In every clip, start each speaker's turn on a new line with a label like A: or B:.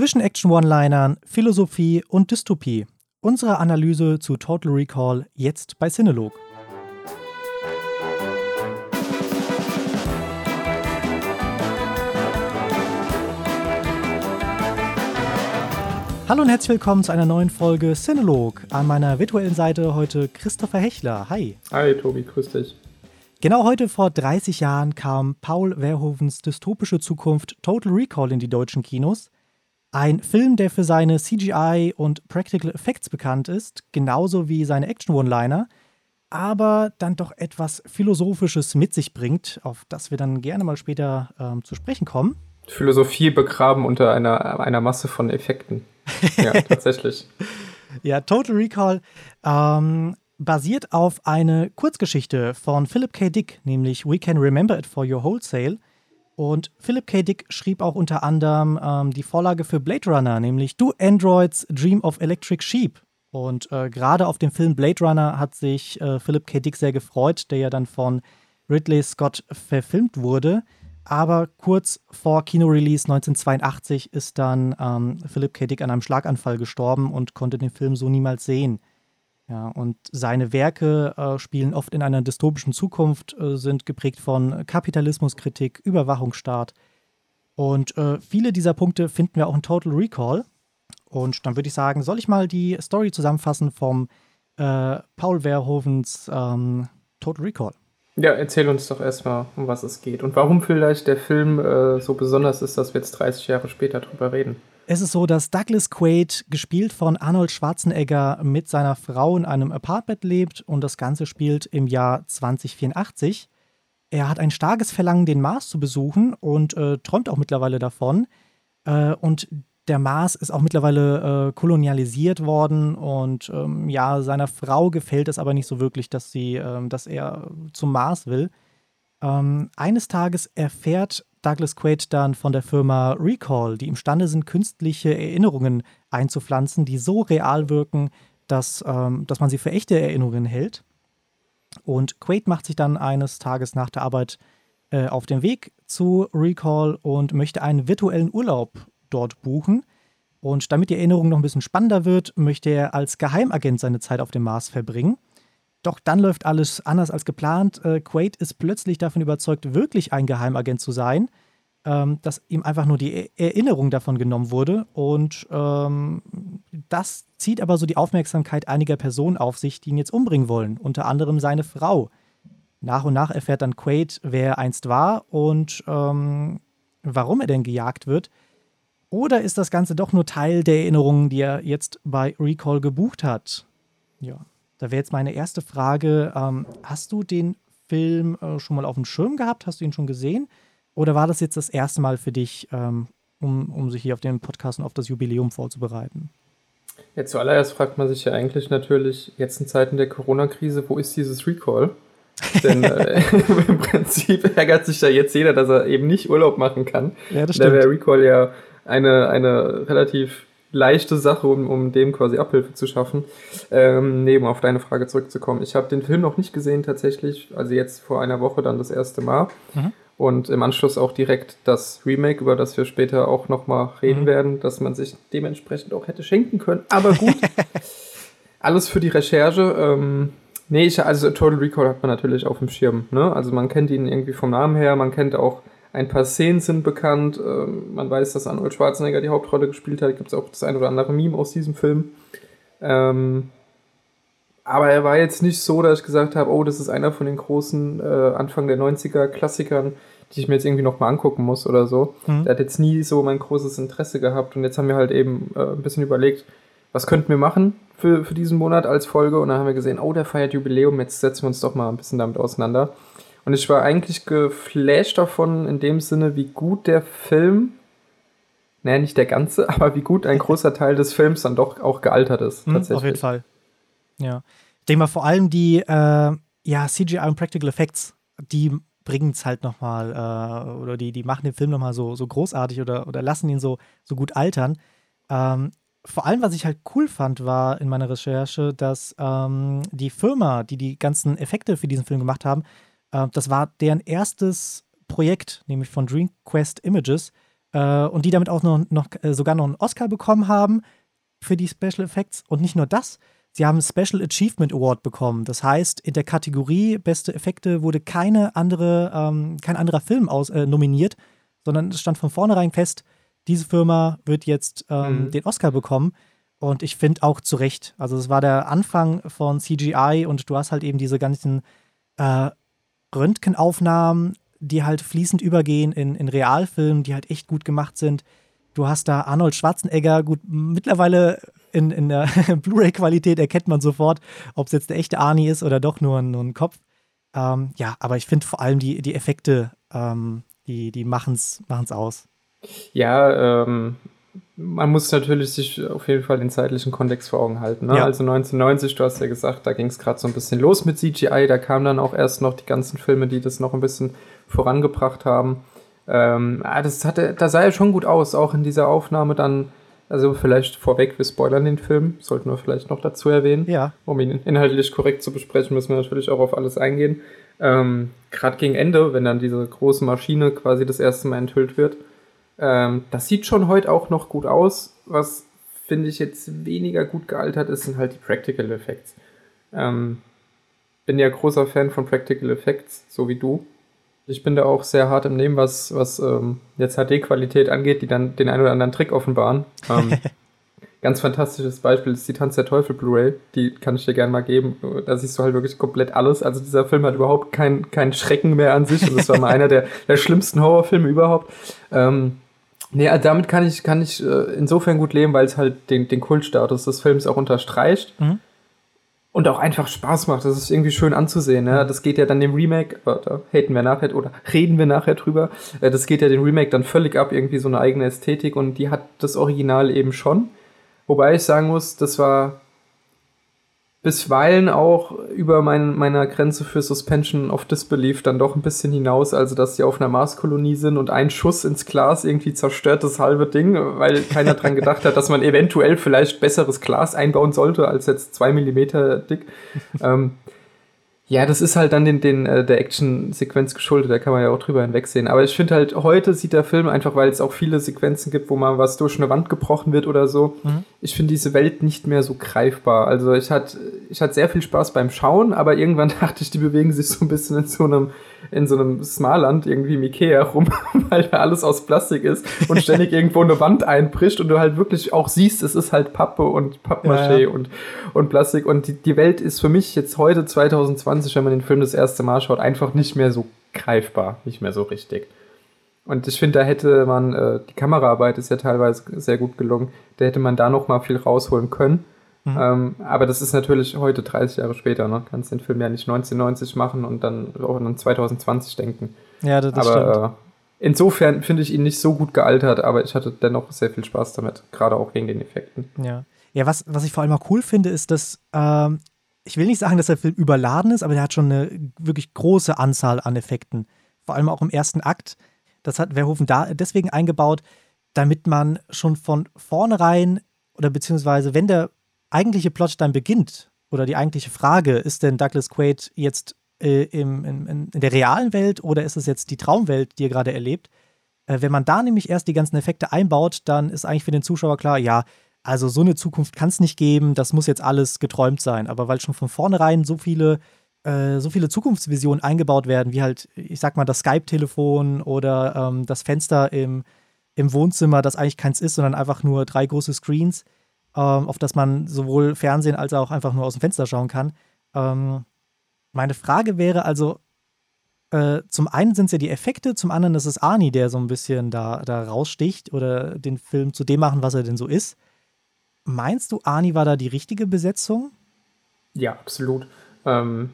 A: Zwischen Action-One-Linern, Philosophie und Dystopie. Unsere Analyse zu Total Recall jetzt bei Cinelog. Hallo und herzlich willkommen zu einer neuen Folge Cinelog. An meiner virtuellen Seite heute Christopher Hechler. Hi.
B: Hi, Tobi, grüß dich.
A: Genau heute vor 30 Jahren kam Paul Verhovens dystopische Zukunft Total Recall in die deutschen Kinos. Ein Film, der für seine CGI und Practical Effects bekannt ist, genauso wie seine Action-One-Liner, aber dann doch etwas Philosophisches mit sich bringt, auf das wir dann gerne mal später ähm, zu sprechen kommen.
B: Philosophie begraben unter einer, einer Masse von Effekten. Ja, tatsächlich.
A: ja, Total Recall ähm, basiert auf eine Kurzgeschichte von Philip K. Dick, nämlich We Can Remember It for Your Wholesale. Und Philip K. Dick schrieb auch unter anderem ähm, die Vorlage für Blade Runner, nämlich Do Androids Dream of Electric Sheep. Und äh, gerade auf dem Film Blade Runner hat sich äh, Philip K. Dick sehr gefreut, der ja dann von Ridley Scott verfilmt wurde. Aber kurz vor Kinorelease 1982 ist dann ähm, Philip K. Dick an einem Schlaganfall gestorben und konnte den Film so niemals sehen. Ja, und seine Werke äh, spielen oft in einer dystopischen Zukunft, äh, sind geprägt von Kapitalismuskritik, Überwachungsstaat. Und äh, viele dieser Punkte finden wir auch in Total Recall. Und dann würde ich sagen, soll ich mal die Story zusammenfassen vom äh, Paul Verhovens ähm, Total Recall?
B: Ja, erzähl uns doch erstmal, um was es geht und warum vielleicht der Film äh, so besonders ist, dass wir jetzt 30 Jahre später drüber reden.
A: Es ist so, dass Douglas Quaid, gespielt von Arnold Schwarzenegger, mit seiner Frau in einem Apartment lebt und das Ganze spielt im Jahr 2084. Er hat ein starkes Verlangen, den Mars zu besuchen und äh, träumt auch mittlerweile davon. Äh, und der Mars ist auch mittlerweile äh, kolonialisiert worden und ähm, ja, seiner Frau gefällt es aber nicht so wirklich, dass sie, ähm, dass er zum Mars will. Ähm, eines Tages erfährt Douglas Quaid dann von der Firma Recall, die imstande sind, künstliche Erinnerungen einzupflanzen, die so real wirken, dass, ähm, dass man sie für echte Erinnerungen hält. Und Quaid macht sich dann eines Tages nach der Arbeit äh, auf den Weg zu Recall und möchte einen virtuellen Urlaub dort buchen. Und damit die Erinnerung noch ein bisschen spannender wird, möchte er als Geheimagent seine Zeit auf dem Mars verbringen. Doch dann läuft alles anders als geplant. Äh, Quaid ist plötzlich davon überzeugt, wirklich ein Geheimagent zu sein, ähm, dass ihm einfach nur die e Erinnerung davon genommen wurde. Und ähm, das zieht aber so die Aufmerksamkeit einiger Personen auf sich, die ihn jetzt umbringen wollen, unter anderem seine Frau. Nach und nach erfährt dann Quaid, wer er einst war und ähm, warum er denn gejagt wird. Oder ist das Ganze doch nur Teil der Erinnerungen, die er jetzt bei Recall gebucht hat? Ja, da wäre jetzt meine erste Frage. Ähm, hast du den Film äh, schon mal auf dem Schirm gehabt? Hast du ihn schon gesehen? Oder war das jetzt das erste Mal für dich, ähm, um, um sich hier auf den Podcast und auf das Jubiläum vorzubereiten?
B: Ja, zuallererst fragt man sich ja eigentlich natürlich, jetzt in Zeiten der Corona-Krise, wo ist dieses Recall? Denn äh, im Prinzip ärgert sich da jetzt jeder, dass er eben nicht Urlaub machen kann. Ja, das stimmt. Da wäre Recall ja eine, eine relativ leichte Sache, um, um dem quasi Abhilfe zu schaffen. Ähm, um auf deine Frage zurückzukommen. Ich habe den Film noch nicht gesehen tatsächlich, also jetzt vor einer Woche dann das erste Mal. Mhm. Und im Anschluss auch direkt das Remake, über das wir später auch nochmal reden mhm. werden, dass man sich dementsprechend auch hätte schenken können. Aber gut, alles für die Recherche. Ähm, nee, ich, also Total Recall hat man natürlich auf dem Schirm. Ne? Also man kennt ihn irgendwie vom Namen her, man kennt auch ein paar Szenen sind bekannt. Ähm, man weiß, dass Arnold Schwarzenegger die Hauptrolle gespielt hat. Gibt es auch das ein oder andere Meme aus diesem Film. Ähm, aber er war jetzt nicht so, dass ich gesagt habe, oh, das ist einer von den großen äh, Anfang der 90er Klassikern, die ich mir jetzt irgendwie nochmal angucken muss oder so. Mhm. Der hat jetzt nie so mein großes Interesse gehabt und jetzt haben wir halt eben äh, ein bisschen überlegt, was könnten wir machen für, für diesen Monat als Folge und dann haben wir gesehen, oh, der feiert Jubiläum, jetzt setzen wir uns doch mal ein bisschen damit auseinander. Und ich war eigentlich geflasht davon, in dem Sinne, wie gut der Film, naja, nicht der ganze, aber wie gut ein großer Teil des Films dann doch auch gealtert ist.
A: Mhm, auf jeden Fall. Ja. Ich denke mal, vor allem die äh, ja, CGI und Practical Effects, die bringen es halt nochmal, äh, oder die, die machen den Film nochmal so, so großartig oder, oder lassen ihn so, so gut altern. Ähm, vor allem, was ich halt cool fand, war in meiner Recherche, dass ähm, die Firma, die die ganzen Effekte für diesen Film gemacht haben, äh, das war deren erstes Projekt, nämlich von Dream Quest Images. äh, und die damit auch noch, noch äh, sogar noch einen Oscar bekommen haben für die Special Effects. Und nicht nur das, sie haben einen Special Achievement Award bekommen. Das heißt, in der Kategorie Beste Effekte wurde keine andere, ähm, kein anderer Film aus, äh, nominiert, sondern es stand von vornherein fest, diese Firma wird jetzt ähm, mhm. den Oscar bekommen. Und ich finde auch zu Recht. Also, es war der Anfang von CGI und du hast halt eben diese ganzen äh, Röntgenaufnahmen, die halt fließend übergehen in, in Realfilmen, die halt echt gut gemacht sind. Du hast da Arnold Schwarzenegger, gut, mittlerweile in, in der Blu-ray-Qualität erkennt man sofort, ob es jetzt der echte Arnie ist oder doch nur, nur ein Kopf. Ähm, ja, aber ich finde vor allem die, die Effekte, ähm, die, die machen es aus.
B: Ja, ähm, man muss natürlich sich auf jeden Fall den zeitlichen Kontext vor Augen halten. Ne? Ja. Also 1990, du hast ja gesagt, da ging es gerade so ein bisschen los mit CGI. Da kamen dann auch erst noch die ganzen Filme, die das noch ein bisschen vorangebracht haben. Ähm, ah, das hatte, da sah ja schon gut aus, auch in dieser Aufnahme dann. Also vielleicht vorweg, wir spoilern den Film, sollten wir vielleicht noch dazu erwähnen.
A: Ja.
B: Um ihn inhaltlich korrekt zu besprechen, müssen wir natürlich auch auf alles eingehen. Ähm, Gerade gegen Ende, wenn dann diese große Maschine quasi das erste Mal enthüllt wird. Ähm, das sieht schon heute auch noch gut aus. Was finde ich jetzt weniger gut gealtert ist, sind halt die Practical Effects. Ähm, bin ja großer Fan von Practical Effects, so wie du. Ich bin da auch sehr hart im Nehmen, was, was ähm, jetzt HD-Qualität angeht, die dann den einen oder anderen Trick offenbaren. Ähm, ganz fantastisches Beispiel ist die Tanz der Teufel Blu-ray. Die kann ich dir gerne mal geben. Da siehst du halt wirklich komplett alles. Also dieser Film hat überhaupt keinen kein Schrecken mehr an sich. Und das war mal einer der, der schlimmsten Horrorfilme überhaupt. Ähm, Nee, also damit kann ich, kann ich äh, insofern gut leben, weil es halt den, den Kultstatus des Films auch unterstreicht. Mhm. Und auch einfach Spaß macht. Das ist irgendwie schön anzusehen. Ne? Das geht ja dann dem Remake, äh, da haten wir nachher oder reden wir nachher drüber. Äh, das geht ja dem Remake dann völlig ab, irgendwie so eine eigene Ästhetik und die hat das Original eben schon. Wobei ich sagen muss, das war bisweilen auch über mein, meiner Grenze für Suspension of Disbelief dann doch ein bisschen hinaus, also dass sie auf einer Marskolonie sind und ein Schuss ins Glas irgendwie zerstört das halbe Ding, weil keiner dran gedacht hat, dass man eventuell vielleicht besseres Glas einbauen sollte als jetzt zwei Millimeter dick. ähm, ja, das ist halt dann den, den, äh, der Action-Sequenz geschuldet, da kann man ja auch drüber hinwegsehen. Aber ich finde halt, heute sieht der Film einfach, weil es auch viele Sequenzen gibt, wo mal was durch eine Wand gebrochen wird oder so. Mhm. Ich finde diese Welt nicht mehr so greifbar. Also ich hatte ich hatte sehr viel Spaß beim Schauen, aber irgendwann dachte ich, die bewegen sich so ein bisschen in so einem, in so einem Smarland, irgendwie im Ikea rum, weil da alles aus Plastik ist und ständig irgendwo eine Wand einbricht und du halt wirklich auch siehst, es ist halt Pappe und Pappmaché ja, ja. und, und Plastik. Und die, die Welt ist für mich jetzt heute 2020 20, wenn man den Film das erste Mal schaut, einfach nicht mehr so greifbar, nicht mehr so richtig. Und ich finde, da hätte man, äh, die Kameraarbeit ist ja teilweise sehr gut gelungen, da hätte man da noch mal viel rausholen können. Mhm. Ähm, aber das ist natürlich heute 30 Jahre später, ne? Kannst den Film ja nicht 1990 machen und dann auch an 2020 denken.
A: Ja, das, das aber, stimmt. Äh,
B: insofern finde ich ihn nicht so gut gealtert, aber ich hatte dennoch sehr viel Spaß damit, gerade auch wegen den Effekten.
A: Ja. Ja, was, was ich vor allem auch cool finde, ist, dass ähm, ich will nicht sagen, dass der Film überladen ist, aber der hat schon eine wirklich große Anzahl an Effekten. Vor allem auch im ersten Akt. Das hat Verhoeven da deswegen eingebaut, damit man schon von vornherein oder beziehungsweise wenn der eigentliche Plot dann beginnt oder die eigentliche Frage, ist denn Douglas Quaid jetzt äh, im, in, in, der realen Welt oder ist es jetzt die Traumwelt, die er gerade erlebt? Äh, wenn man da nämlich erst die ganzen Effekte einbaut, dann ist eigentlich für den Zuschauer klar, ja, also so eine Zukunft kann es nicht geben, das muss jetzt alles geträumt sein. Aber weil schon von vornherein so viele, äh, so viele Zukunftsvisionen eingebaut werden, wie halt, ich sag mal, das Skype-Telefon oder ähm, das Fenster im, im Wohnzimmer, das eigentlich keins ist, sondern einfach nur drei große Screens, ähm, auf das man sowohl Fernsehen als auch einfach nur aus dem Fenster schauen kann. Ähm, meine Frage wäre also, äh, zum einen sind es ja die Effekte, zum anderen ist es Arnie, der so ein bisschen da, da raussticht oder den Film zu dem machen, was er denn so ist. Meinst du, Arnie war da die richtige Besetzung?
B: Ja, absolut. Ähm,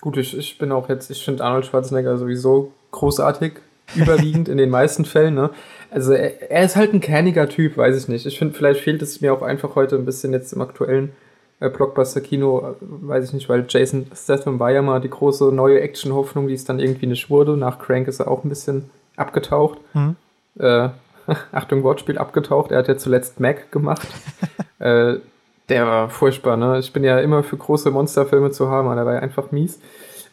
B: gut, ich, ich bin auch jetzt, ich finde Arnold Schwarzenegger sowieso großartig, überwiegend in den meisten Fällen. Ne? Also er, er, ist halt ein kerniger Typ, weiß ich nicht. Ich finde, vielleicht fehlt es mir auch einfach heute ein bisschen jetzt im aktuellen äh, Blockbuster-Kino, weiß ich nicht, weil Jason Statham war ja mal die große neue Action-Hoffnung, die es dann irgendwie nicht wurde. Nach Crank ist er auch ein bisschen abgetaucht. Mhm. Äh, Achtung, Wortspiel abgetaucht. Er hat ja zuletzt Mac gemacht. äh, der war furchtbar, ne? Ich bin ja immer für große Monsterfilme zu haben, aber der war ja einfach mies.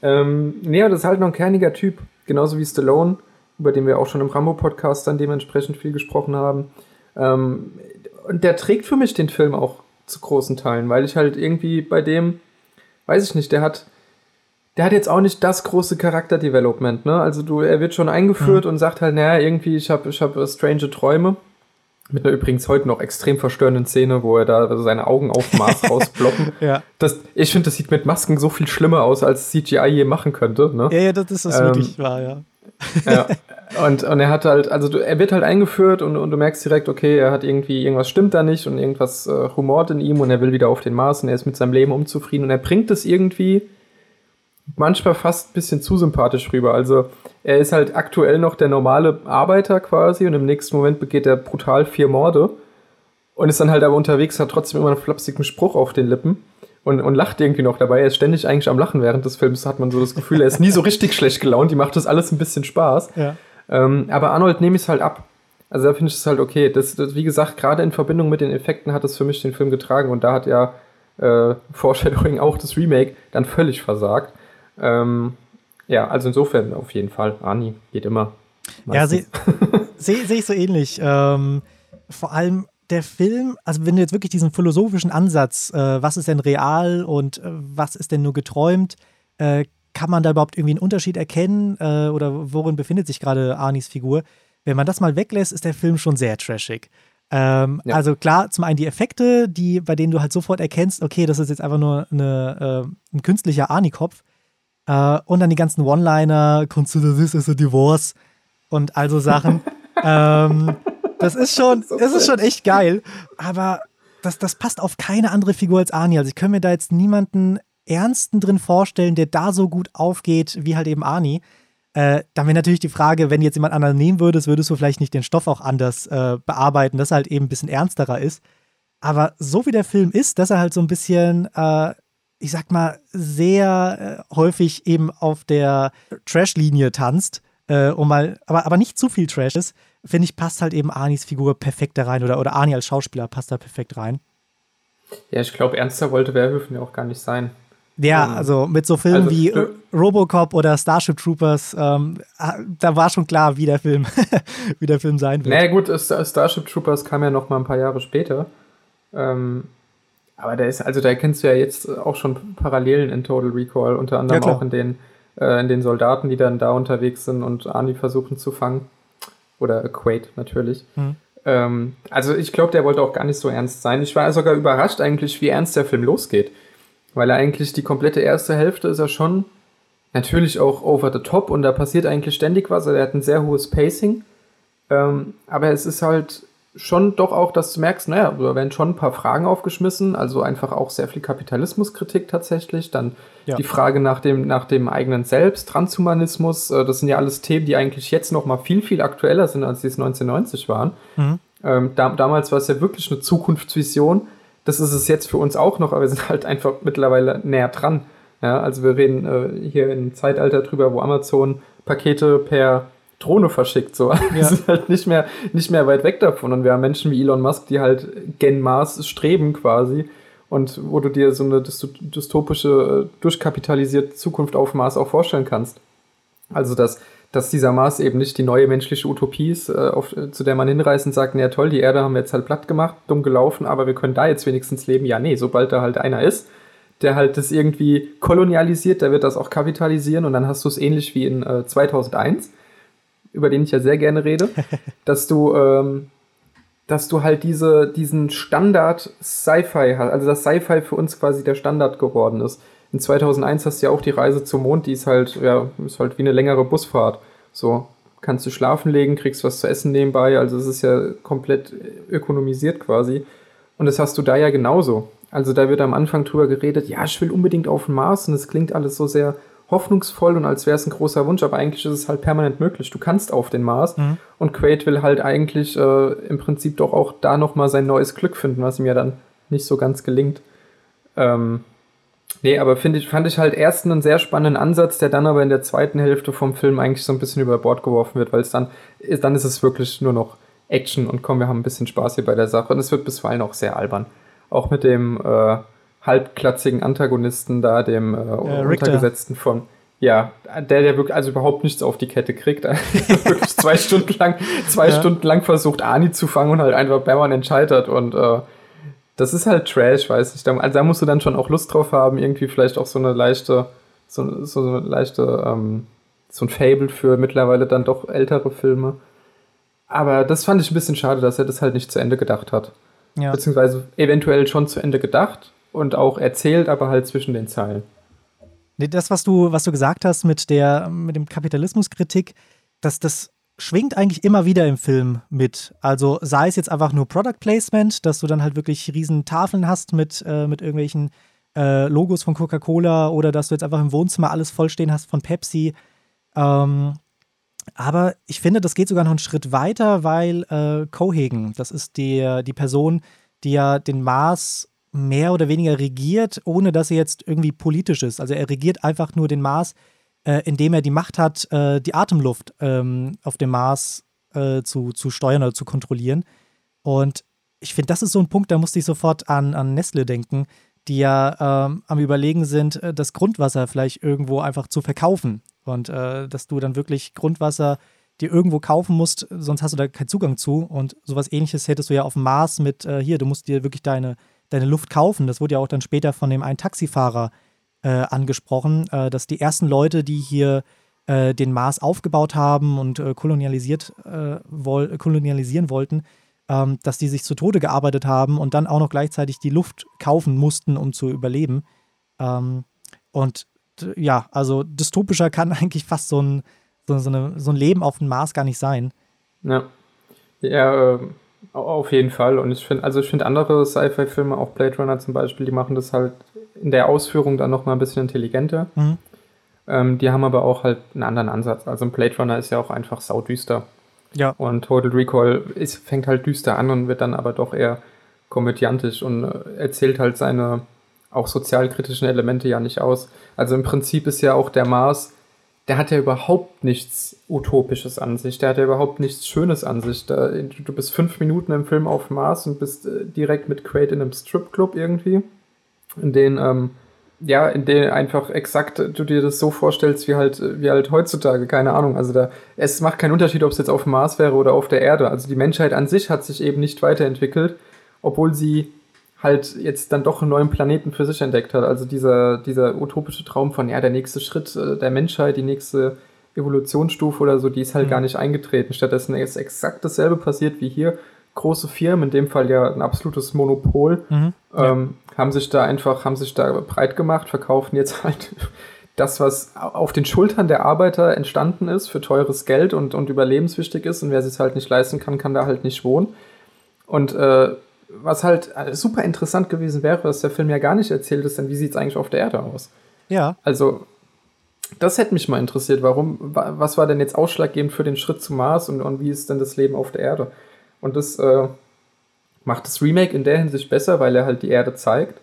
B: Ähm, nee, das ist halt noch ein kerniger Typ, genauso wie Stallone. Über den wir auch schon im Rambo-Podcast dann dementsprechend viel gesprochen haben. Ähm, und der trägt für mich den Film auch zu großen Teilen, weil ich halt irgendwie bei dem, weiß ich nicht, der hat, der hat jetzt auch nicht das große Charakterdevelopment, ne? Also du, er wird schon eingeführt mhm. und sagt halt, naja, irgendwie, ich habe ich hab strange Träume. Mit einer übrigens heute noch extrem verstörenden Szene, wo er da seine Augen auf Mars rausploppen. ja. Das, ich finde, das sieht mit Masken so viel schlimmer aus, als CGI je machen könnte. Ne?
A: Ja, ja, das ist das ähm, wirklich wahr, ja.
B: Ja. Und, und er hat halt, also er wird halt eingeführt und, und du merkst direkt, okay, er hat irgendwie, irgendwas stimmt da nicht und irgendwas äh, humort in ihm und er will wieder auf den Mars und er ist mit seinem Leben unzufrieden und er bringt es irgendwie manchmal fast ein bisschen zu sympathisch rüber. Also er ist halt aktuell noch der normale Arbeiter quasi und im nächsten Moment begeht er brutal vier Morde und ist dann halt aber unterwegs, hat trotzdem immer einen flapsigen Spruch auf den Lippen und, und lacht irgendwie noch dabei. Er ist ständig eigentlich am Lachen während des Films, hat man so das Gefühl, er ist nie so richtig schlecht gelaunt, die macht das alles ein bisschen Spaß. Ja. Ähm, aber Arnold nehme ich es halt ab. Also da finde ich es halt okay. Das, das, wie gesagt, gerade in Verbindung mit den Effekten hat es für mich den Film getragen und da hat ja äh, Foreshadowing auch das Remake dann völlig versagt. Ähm, ja, also insofern auf jeden Fall. Ani geht immer.
A: Meistens. Ja, sehe seh, seh ich so ähnlich. Ähm, vor allem der Film, also wenn du jetzt wirklich diesen philosophischen Ansatz, äh, was ist denn real und äh, was ist denn nur geträumt, äh, kann man da überhaupt irgendwie einen Unterschied erkennen äh, oder worin befindet sich gerade Arnis Figur? Wenn man das mal weglässt, ist der Film schon sehr trashig. Ähm, ja. Also klar, zum einen die Effekte, die, bei denen du halt sofort erkennst, okay, das ist jetzt einfach nur eine, äh, ein künstlicher Arnie-Kopf. Äh, und dann die ganzen One-Liner, consider this as a divorce und also Sachen. ähm, das ist schon, so es ist schon echt geil. Aber das, das passt auf keine andere Figur als Arnie. Also ich kann mir da jetzt niemanden Ernsten drin vorstellen, der da so gut aufgeht, wie halt eben Arnie. Äh, dann wäre natürlich die Frage, wenn jetzt jemand anderen nehmen würdest, würdest du vielleicht nicht den Stoff auch anders äh, bearbeiten, dass er halt eben ein bisschen ernsterer ist. Aber so wie der Film ist, dass er halt so ein bisschen äh, ich sag mal, sehr äh, häufig eben auf der Trash-Linie tanzt, äh, um mal, aber, aber nicht zu viel Trash ist, finde ich, passt halt eben Arnis Figur perfekt da rein oder, oder Arnie als Schauspieler passt da perfekt rein.
B: Ja, ich glaube, ernster wollte Werwölfen ja auch gar nicht sein.
A: Ja, ähm, also mit so Filmen also, wie Robocop oder Starship Troopers, ähm, da war schon klar, wie der Film, wie der Film sein wird.
B: Naja, gut, Starship Troopers kam ja noch mal ein paar Jahre später. Ähm, aber da ist, also da kennst du ja jetzt auch schon Parallelen in Total Recall, unter anderem ja, auch in den, äh, in den Soldaten, die dann da unterwegs sind und Arnie versuchen zu fangen. Oder Quaid natürlich. Mhm. Ähm, also ich glaube, der wollte auch gar nicht so ernst sein. Ich war sogar überrascht eigentlich, wie ernst der Film losgeht. Weil er eigentlich die komplette erste Hälfte ist er schon natürlich auch over the top und da passiert eigentlich ständig was. Also er hat ein sehr hohes Pacing. Ähm, aber es ist halt schon doch auch, dass du merkst, naja, da werden schon ein paar Fragen aufgeschmissen, also einfach auch sehr viel Kapitalismuskritik tatsächlich. Dann ja. die Frage nach dem, nach dem eigenen Selbst, Transhumanismus, äh, das sind ja alles Themen, die eigentlich jetzt noch mal viel, viel aktueller sind, als sie es 1990 waren. Mhm. Ähm, da, damals war es ja wirklich eine Zukunftsvision. Das ist es jetzt für uns auch noch, aber wir sind halt einfach mittlerweile näher dran. Ja, also wir reden äh, hier im Zeitalter drüber, wo Amazon Pakete per Drohne verschickt. So. Ja. Wir sind halt nicht mehr, nicht mehr weit weg davon. Und wir haben Menschen wie Elon Musk, die halt gen Mars streben quasi. Und wo du dir so eine dystopische, äh, durchkapitalisierte Zukunft auf Mars auch vorstellen kannst. Also, dass, dass dieser Mars eben nicht die neue menschliche Utopie ist, äh, auf, zu der man hinreist und sagt, naja toll, die Erde haben wir jetzt halt platt gemacht, dumm gelaufen, aber wir können da jetzt wenigstens leben. Ja, nee, sobald da halt einer ist, der halt das irgendwie kolonialisiert, der wird das auch kapitalisieren und dann hast du es ähnlich wie in äh, 2001 über den ich ja sehr gerne rede, dass du, ähm, dass du halt diese, diesen Standard Sci-Fi hast, also dass Sci-Fi für uns quasi der Standard geworden ist. In 2001 hast du ja auch die Reise zum Mond, die ist halt, ja, ist halt wie eine längere Busfahrt. So, kannst du schlafen legen, kriegst was zu essen nebenbei, also es ist ja komplett ökonomisiert quasi. Und das hast du da ja genauso. Also da wird am Anfang drüber geredet, ja, ich will unbedingt auf den Mars und es klingt alles so sehr hoffnungsvoll und als wäre es ein großer Wunsch, aber eigentlich ist es halt permanent möglich. Du kannst auf den Mars mhm. und Quaid will halt eigentlich äh, im Prinzip doch auch da nochmal sein neues Glück finden, was ihm ja dann nicht so ganz gelingt. Ähm, nee, aber finde ich, fand ich halt erst einen sehr spannenden Ansatz, der dann aber in der zweiten Hälfte vom Film eigentlich so ein bisschen über Bord geworfen wird, weil es dann, ist, dann ist es wirklich nur noch Action und komm, wir haben ein bisschen Spaß hier bei der Sache und es wird bisweilen auch sehr albern. Auch mit dem, äh, halbklatzigen Antagonisten da, dem äh, Untergesetzten von. ja, der, der wirklich also überhaupt nichts auf die Kette kriegt. wirklich zwei Stunden lang, zwei ja. Stunden lang versucht, Ani zu fangen und halt einfach permanent scheitert. Und äh, das ist halt Trash, weiß ich. Also da musst du dann schon auch Lust drauf haben, irgendwie vielleicht auch so eine leichte, so, so eine leichte, ähm, so ein Fable für mittlerweile dann doch ältere Filme. Aber das fand ich ein bisschen schade, dass er das halt nicht zu Ende gedacht hat. Ja. Beziehungsweise eventuell schon zu Ende gedacht und auch erzählt, aber halt zwischen den Zeilen.
A: Das, was du, was du gesagt hast mit der, mit dem Kapitalismuskritik, dass das schwingt eigentlich immer wieder im Film mit. Also sei es jetzt einfach nur Product Placement, dass du dann halt wirklich riesen Tafeln hast mit, äh, mit irgendwelchen äh, Logos von Coca-Cola oder dass du jetzt einfach im Wohnzimmer alles vollstehen hast von Pepsi. Ähm, aber ich finde, das geht sogar noch einen Schritt weiter, weil äh, Cohagen, das ist die, die Person, die ja den Mars mehr oder weniger regiert, ohne dass er jetzt irgendwie politisch ist. Also er regiert einfach nur den Mars, äh, indem er die Macht hat, äh, die Atemluft ähm, auf dem Mars äh, zu, zu steuern oder zu kontrollieren. Und ich finde, das ist so ein Punkt, da musste ich sofort an, an Nestle denken, die ja ähm, am Überlegen sind, äh, das Grundwasser vielleicht irgendwo einfach zu verkaufen. Und äh, dass du dann wirklich Grundwasser dir irgendwo kaufen musst, sonst hast du da keinen Zugang zu. Und sowas ähnliches hättest du ja auf dem Mars mit, äh, hier, du musst dir wirklich deine deine Luft kaufen. Das wurde ja auch dann später von dem einen Taxifahrer äh, angesprochen, äh, dass die ersten Leute, die hier äh, den Mars aufgebaut haben und äh, kolonialisiert, äh, woll kolonialisieren wollten, ähm, dass die sich zu Tode gearbeitet haben und dann auch noch gleichzeitig die Luft kaufen mussten, um zu überleben. Ähm, und ja, also dystopischer kann eigentlich fast so ein, so, so, eine, so ein Leben auf dem Mars gar nicht sein.
B: Ja. Ja, ähm, auf jeden Fall. Und ich finde, also ich finde andere Sci-Fi-Filme, auch Blade Runner zum Beispiel, die machen das halt in der Ausführung dann nochmal ein bisschen intelligenter. Mhm. Ähm, die haben aber auch halt einen anderen Ansatz. Also ein Blade Runner ist ja auch einfach saudüster. Ja. Und Total Recall ist, fängt halt düster an und wird dann aber doch eher komödiantisch und äh, erzählt halt seine auch sozialkritischen Elemente ja nicht aus. Also im Prinzip ist ja auch der Mars der hat ja überhaupt nichts Utopisches an sich, der hat ja überhaupt nichts Schönes an sich. Da, du bist fünf Minuten im Film auf Mars und bist äh, direkt mit Quaid in einem Stripclub irgendwie, in den, ähm, ja, in den einfach exakt du dir das so vorstellst, wie halt, wie halt heutzutage, keine Ahnung. Also da, es macht keinen Unterschied, ob es jetzt auf Mars wäre oder auf der Erde. Also die Menschheit an sich hat sich eben nicht weiterentwickelt, obwohl sie halt jetzt dann doch einen neuen Planeten für sich entdeckt hat. Also dieser, dieser utopische Traum von, ja, der nächste Schritt äh, der Menschheit, die nächste Evolutionsstufe oder so, die ist halt mhm. gar nicht eingetreten. Stattdessen ist exakt dasselbe passiert wie hier. Große Firmen, in dem Fall ja ein absolutes Monopol, mhm. ähm, ja. haben sich da einfach, haben sich da breit gemacht, verkaufen jetzt halt das, was auf den Schultern der Arbeiter entstanden ist, für teures Geld und, und überlebenswichtig ist. Und wer sich es halt nicht leisten kann, kann da halt nicht wohnen. Und äh, was halt super interessant gewesen wäre, was der Film ja gar nicht erzählt ist, denn wie sieht es eigentlich auf der Erde aus?
A: Ja.
B: Also, das hätte mich mal interessiert. Warum, was war denn jetzt ausschlaggebend für den Schritt zum Mars und, und wie ist denn das Leben auf der Erde? Und das äh, macht das Remake in der Hinsicht besser, weil er halt die Erde zeigt.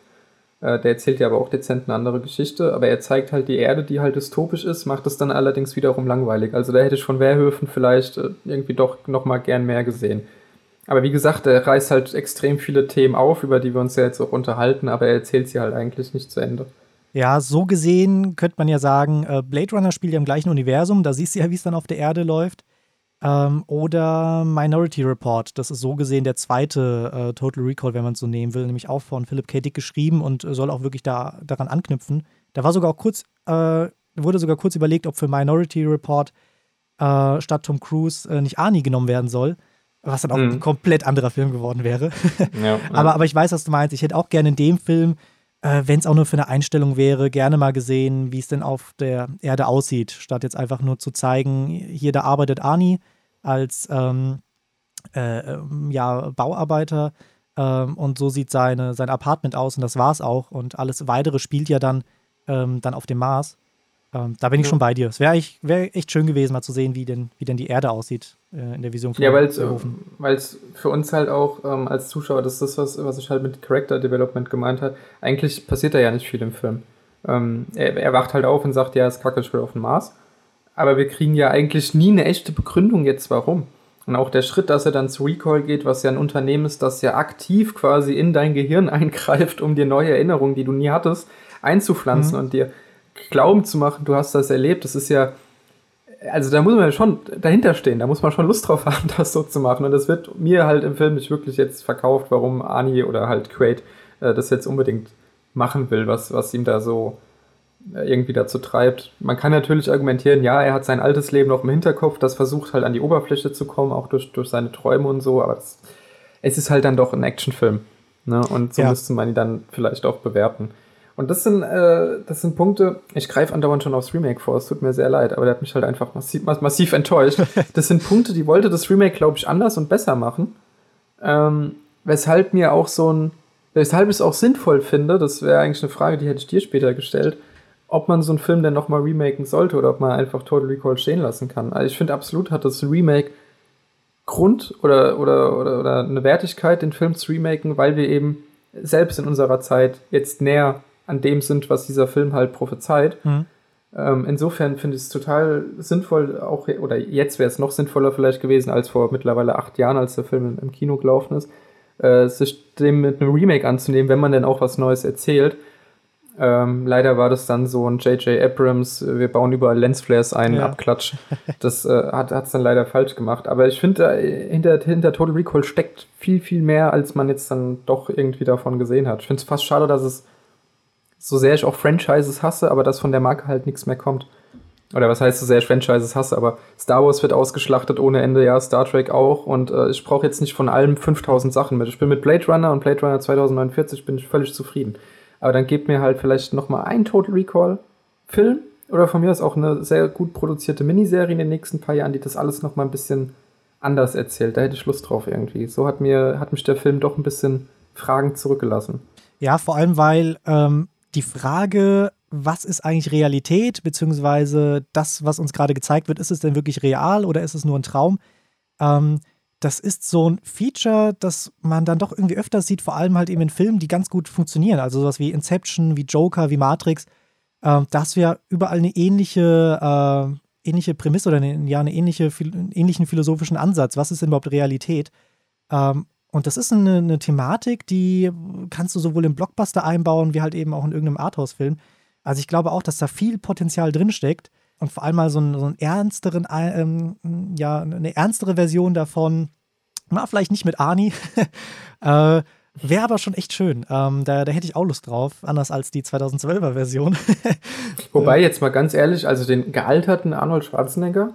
B: Äh, der erzählt ja aber auch dezent eine andere Geschichte, aber er zeigt halt die Erde, die halt dystopisch ist, macht es dann allerdings wiederum langweilig. Also da hätte ich von Wehrhöfen vielleicht äh, irgendwie doch noch mal gern mehr gesehen. Aber wie gesagt, er reißt halt extrem viele Themen auf, über die wir uns ja jetzt auch unterhalten, aber er erzählt sie halt eigentlich nicht zu Ende.
A: Ja, so gesehen könnte man ja sagen, äh, Blade Runner spielt ja im gleichen Universum, da siehst du ja, wie es dann auf der Erde läuft. Ähm, oder Minority Report, das ist so gesehen der zweite äh, Total Recall, wenn man es so nehmen will, nämlich auch von Philip K. Dick geschrieben und soll auch wirklich da, daran anknüpfen. Da war sogar auch kurz, äh, wurde sogar kurz überlegt, ob für Minority Report äh, statt Tom Cruise äh, nicht Arnie genommen werden soll was dann auch mhm. ein komplett anderer Film geworden wäre. Ja, aber, aber ich weiß, was du meinst. Ich hätte auch gerne in dem Film, äh, wenn es auch nur für eine Einstellung wäre, gerne mal gesehen, wie es denn auf der Erde aussieht, statt jetzt einfach nur zu zeigen, hier, da arbeitet Arnie als ähm, äh, ähm, ja, Bauarbeiter ähm, und so sieht seine, sein Apartment aus und das war's auch. Und alles weitere spielt ja dann, ähm, dann auf dem Mars. Ähm, da bin ich ja. schon bei dir. Es wäre wär echt schön gewesen, mal zu sehen, wie denn, wie denn die Erde aussieht äh, in der Vision
B: von Ja, weil es für uns halt auch ähm, als Zuschauer, das ist das, was, was ich halt mit Character Development gemeint habe. Eigentlich passiert da ja nicht viel im Film. Ähm, er, er, wacht halt auf und sagt, ja, es kacke, ich will auf den Mars. Aber wir kriegen ja eigentlich nie eine echte Begründung jetzt, warum. Und auch der Schritt, dass er dann zu Recall geht, was ja ein Unternehmen ist, das ja aktiv quasi in dein Gehirn eingreift, um dir neue Erinnerungen, die du nie hattest, einzupflanzen mhm. und dir glauben zu machen, du hast das erlebt, das ist ja, also da muss man ja schon dahinter stehen, da muss man schon Lust drauf haben, das so zu machen. Und das wird mir halt im Film nicht wirklich jetzt verkauft, warum Ani oder halt Quaid äh, das jetzt unbedingt machen will, was, was ihm da so äh, irgendwie dazu treibt. Man kann natürlich argumentieren, ja, er hat sein altes Leben noch im Hinterkopf, das versucht halt an die Oberfläche zu kommen, auch durch, durch seine Träume und so, aber das, es ist halt dann doch ein Actionfilm. Ne? Und so ja. müsste man ihn dann vielleicht auch bewerten. Und das sind, äh, das sind Punkte, ich greife andauernd schon aufs Remake vor, es tut mir sehr leid, aber der hat mich halt einfach massiv, massiv enttäuscht. Das sind Punkte, die wollte das Remake, glaube ich, anders und besser machen. Ähm, weshalb mir auch so ein, weshalb ich es auch sinnvoll finde, das wäre eigentlich eine Frage, die hätte ich dir später gestellt, ob man so einen Film denn nochmal remaken sollte oder ob man einfach Total Recall stehen lassen kann. Also ich finde absolut hat das Remake Grund oder, oder, oder, oder eine Wertigkeit, den Film zu remaken, weil wir eben selbst in unserer Zeit jetzt näher an dem sind, was dieser Film halt prophezeit. Mhm. Ähm, insofern finde ich es total sinnvoll, auch, oder jetzt wäre es noch sinnvoller vielleicht gewesen, als vor mittlerweile acht Jahren, als der Film im Kino gelaufen ist, äh, sich dem mit einem Remake anzunehmen, wenn man denn auch was Neues erzählt. Ähm, leider war das dann so ein J.J. Abrams, wir bauen überall Lensflares ein, ja. Abklatsch. Das äh, hat es dann leider falsch gemacht. Aber ich finde, äh, hinter, hinter Total Recall steckt viel, viel mehr, als man jetzt dann doch irgendwie davon gesehen hat. Ich finde es fast schade, dass es so sehr ich auch Franchises hasse, aber dass von der Marke halt nichts mehr kommt. Oder was heißt so sehr ich Franchises hasse, aber Star Wars wird ausgeschlachtet ohne Ende, ja, Star Trek auch und äh, ich brauche jetzt nicht von allem 5000 Sachen mit. Ich bin mit Blade Runner und Blade Runner 2049 bin ich völlig zufrieden. Aber dann gebt mir halt vielleicht noch mal einen Total Recall Film oder von mir aus auch eine sehr gut produzierte Miniserie in den nächsten paar Jahren, die das alles noch mal ein bisschen anders erzählt. Da hätte ich Lust drauf irgendwie. So hat mir hat mich der Film doch ein bisschen Fragen zurückgelassen.
A: Ja, vor allem weil ähm, die Frage, was ist eigentlich Realität, beziehungsweise das, was uns gerade gezeigt wird, ist es denn wirklich real oder ist es nur ein Traum? Ähm, das ist so ein Feature, das man dann doch irgendwie öfters sieht, vor allem halt eben in Filmen, die ganz gut funktionieren. Also sowas wie Inception, wie Joker, wie Matrix, äh, dass wir überall eine ähnliche, äh, ähnliche Prämisse oder eine, ja, eine ähnliche, einen ähnlichen philosophischen Ansatz. Was ist denn überhaupt Realität? Ähm, und das ist eine, eine, Thematik, die kannst du sowohl im Blockbuster einbauen, wie halt eben auch in irgendeinem Arthouse-Film. Also ich glaube auch, dass da viel Potenzial drinsteckt und vor allem mal so, einen, so einen ernsteren, ähm, ja, eine ernstere Version davon, na, vielleicht nicht mit Arnie, äh, wäre aber schon echt schön. Ähm, da, da hätte ich auch Lust drauf, anders als die 2012er Version.
B: Wobei, jetzt mal ganz ehrlich, also den gealterten Arnold Schwarzenegger,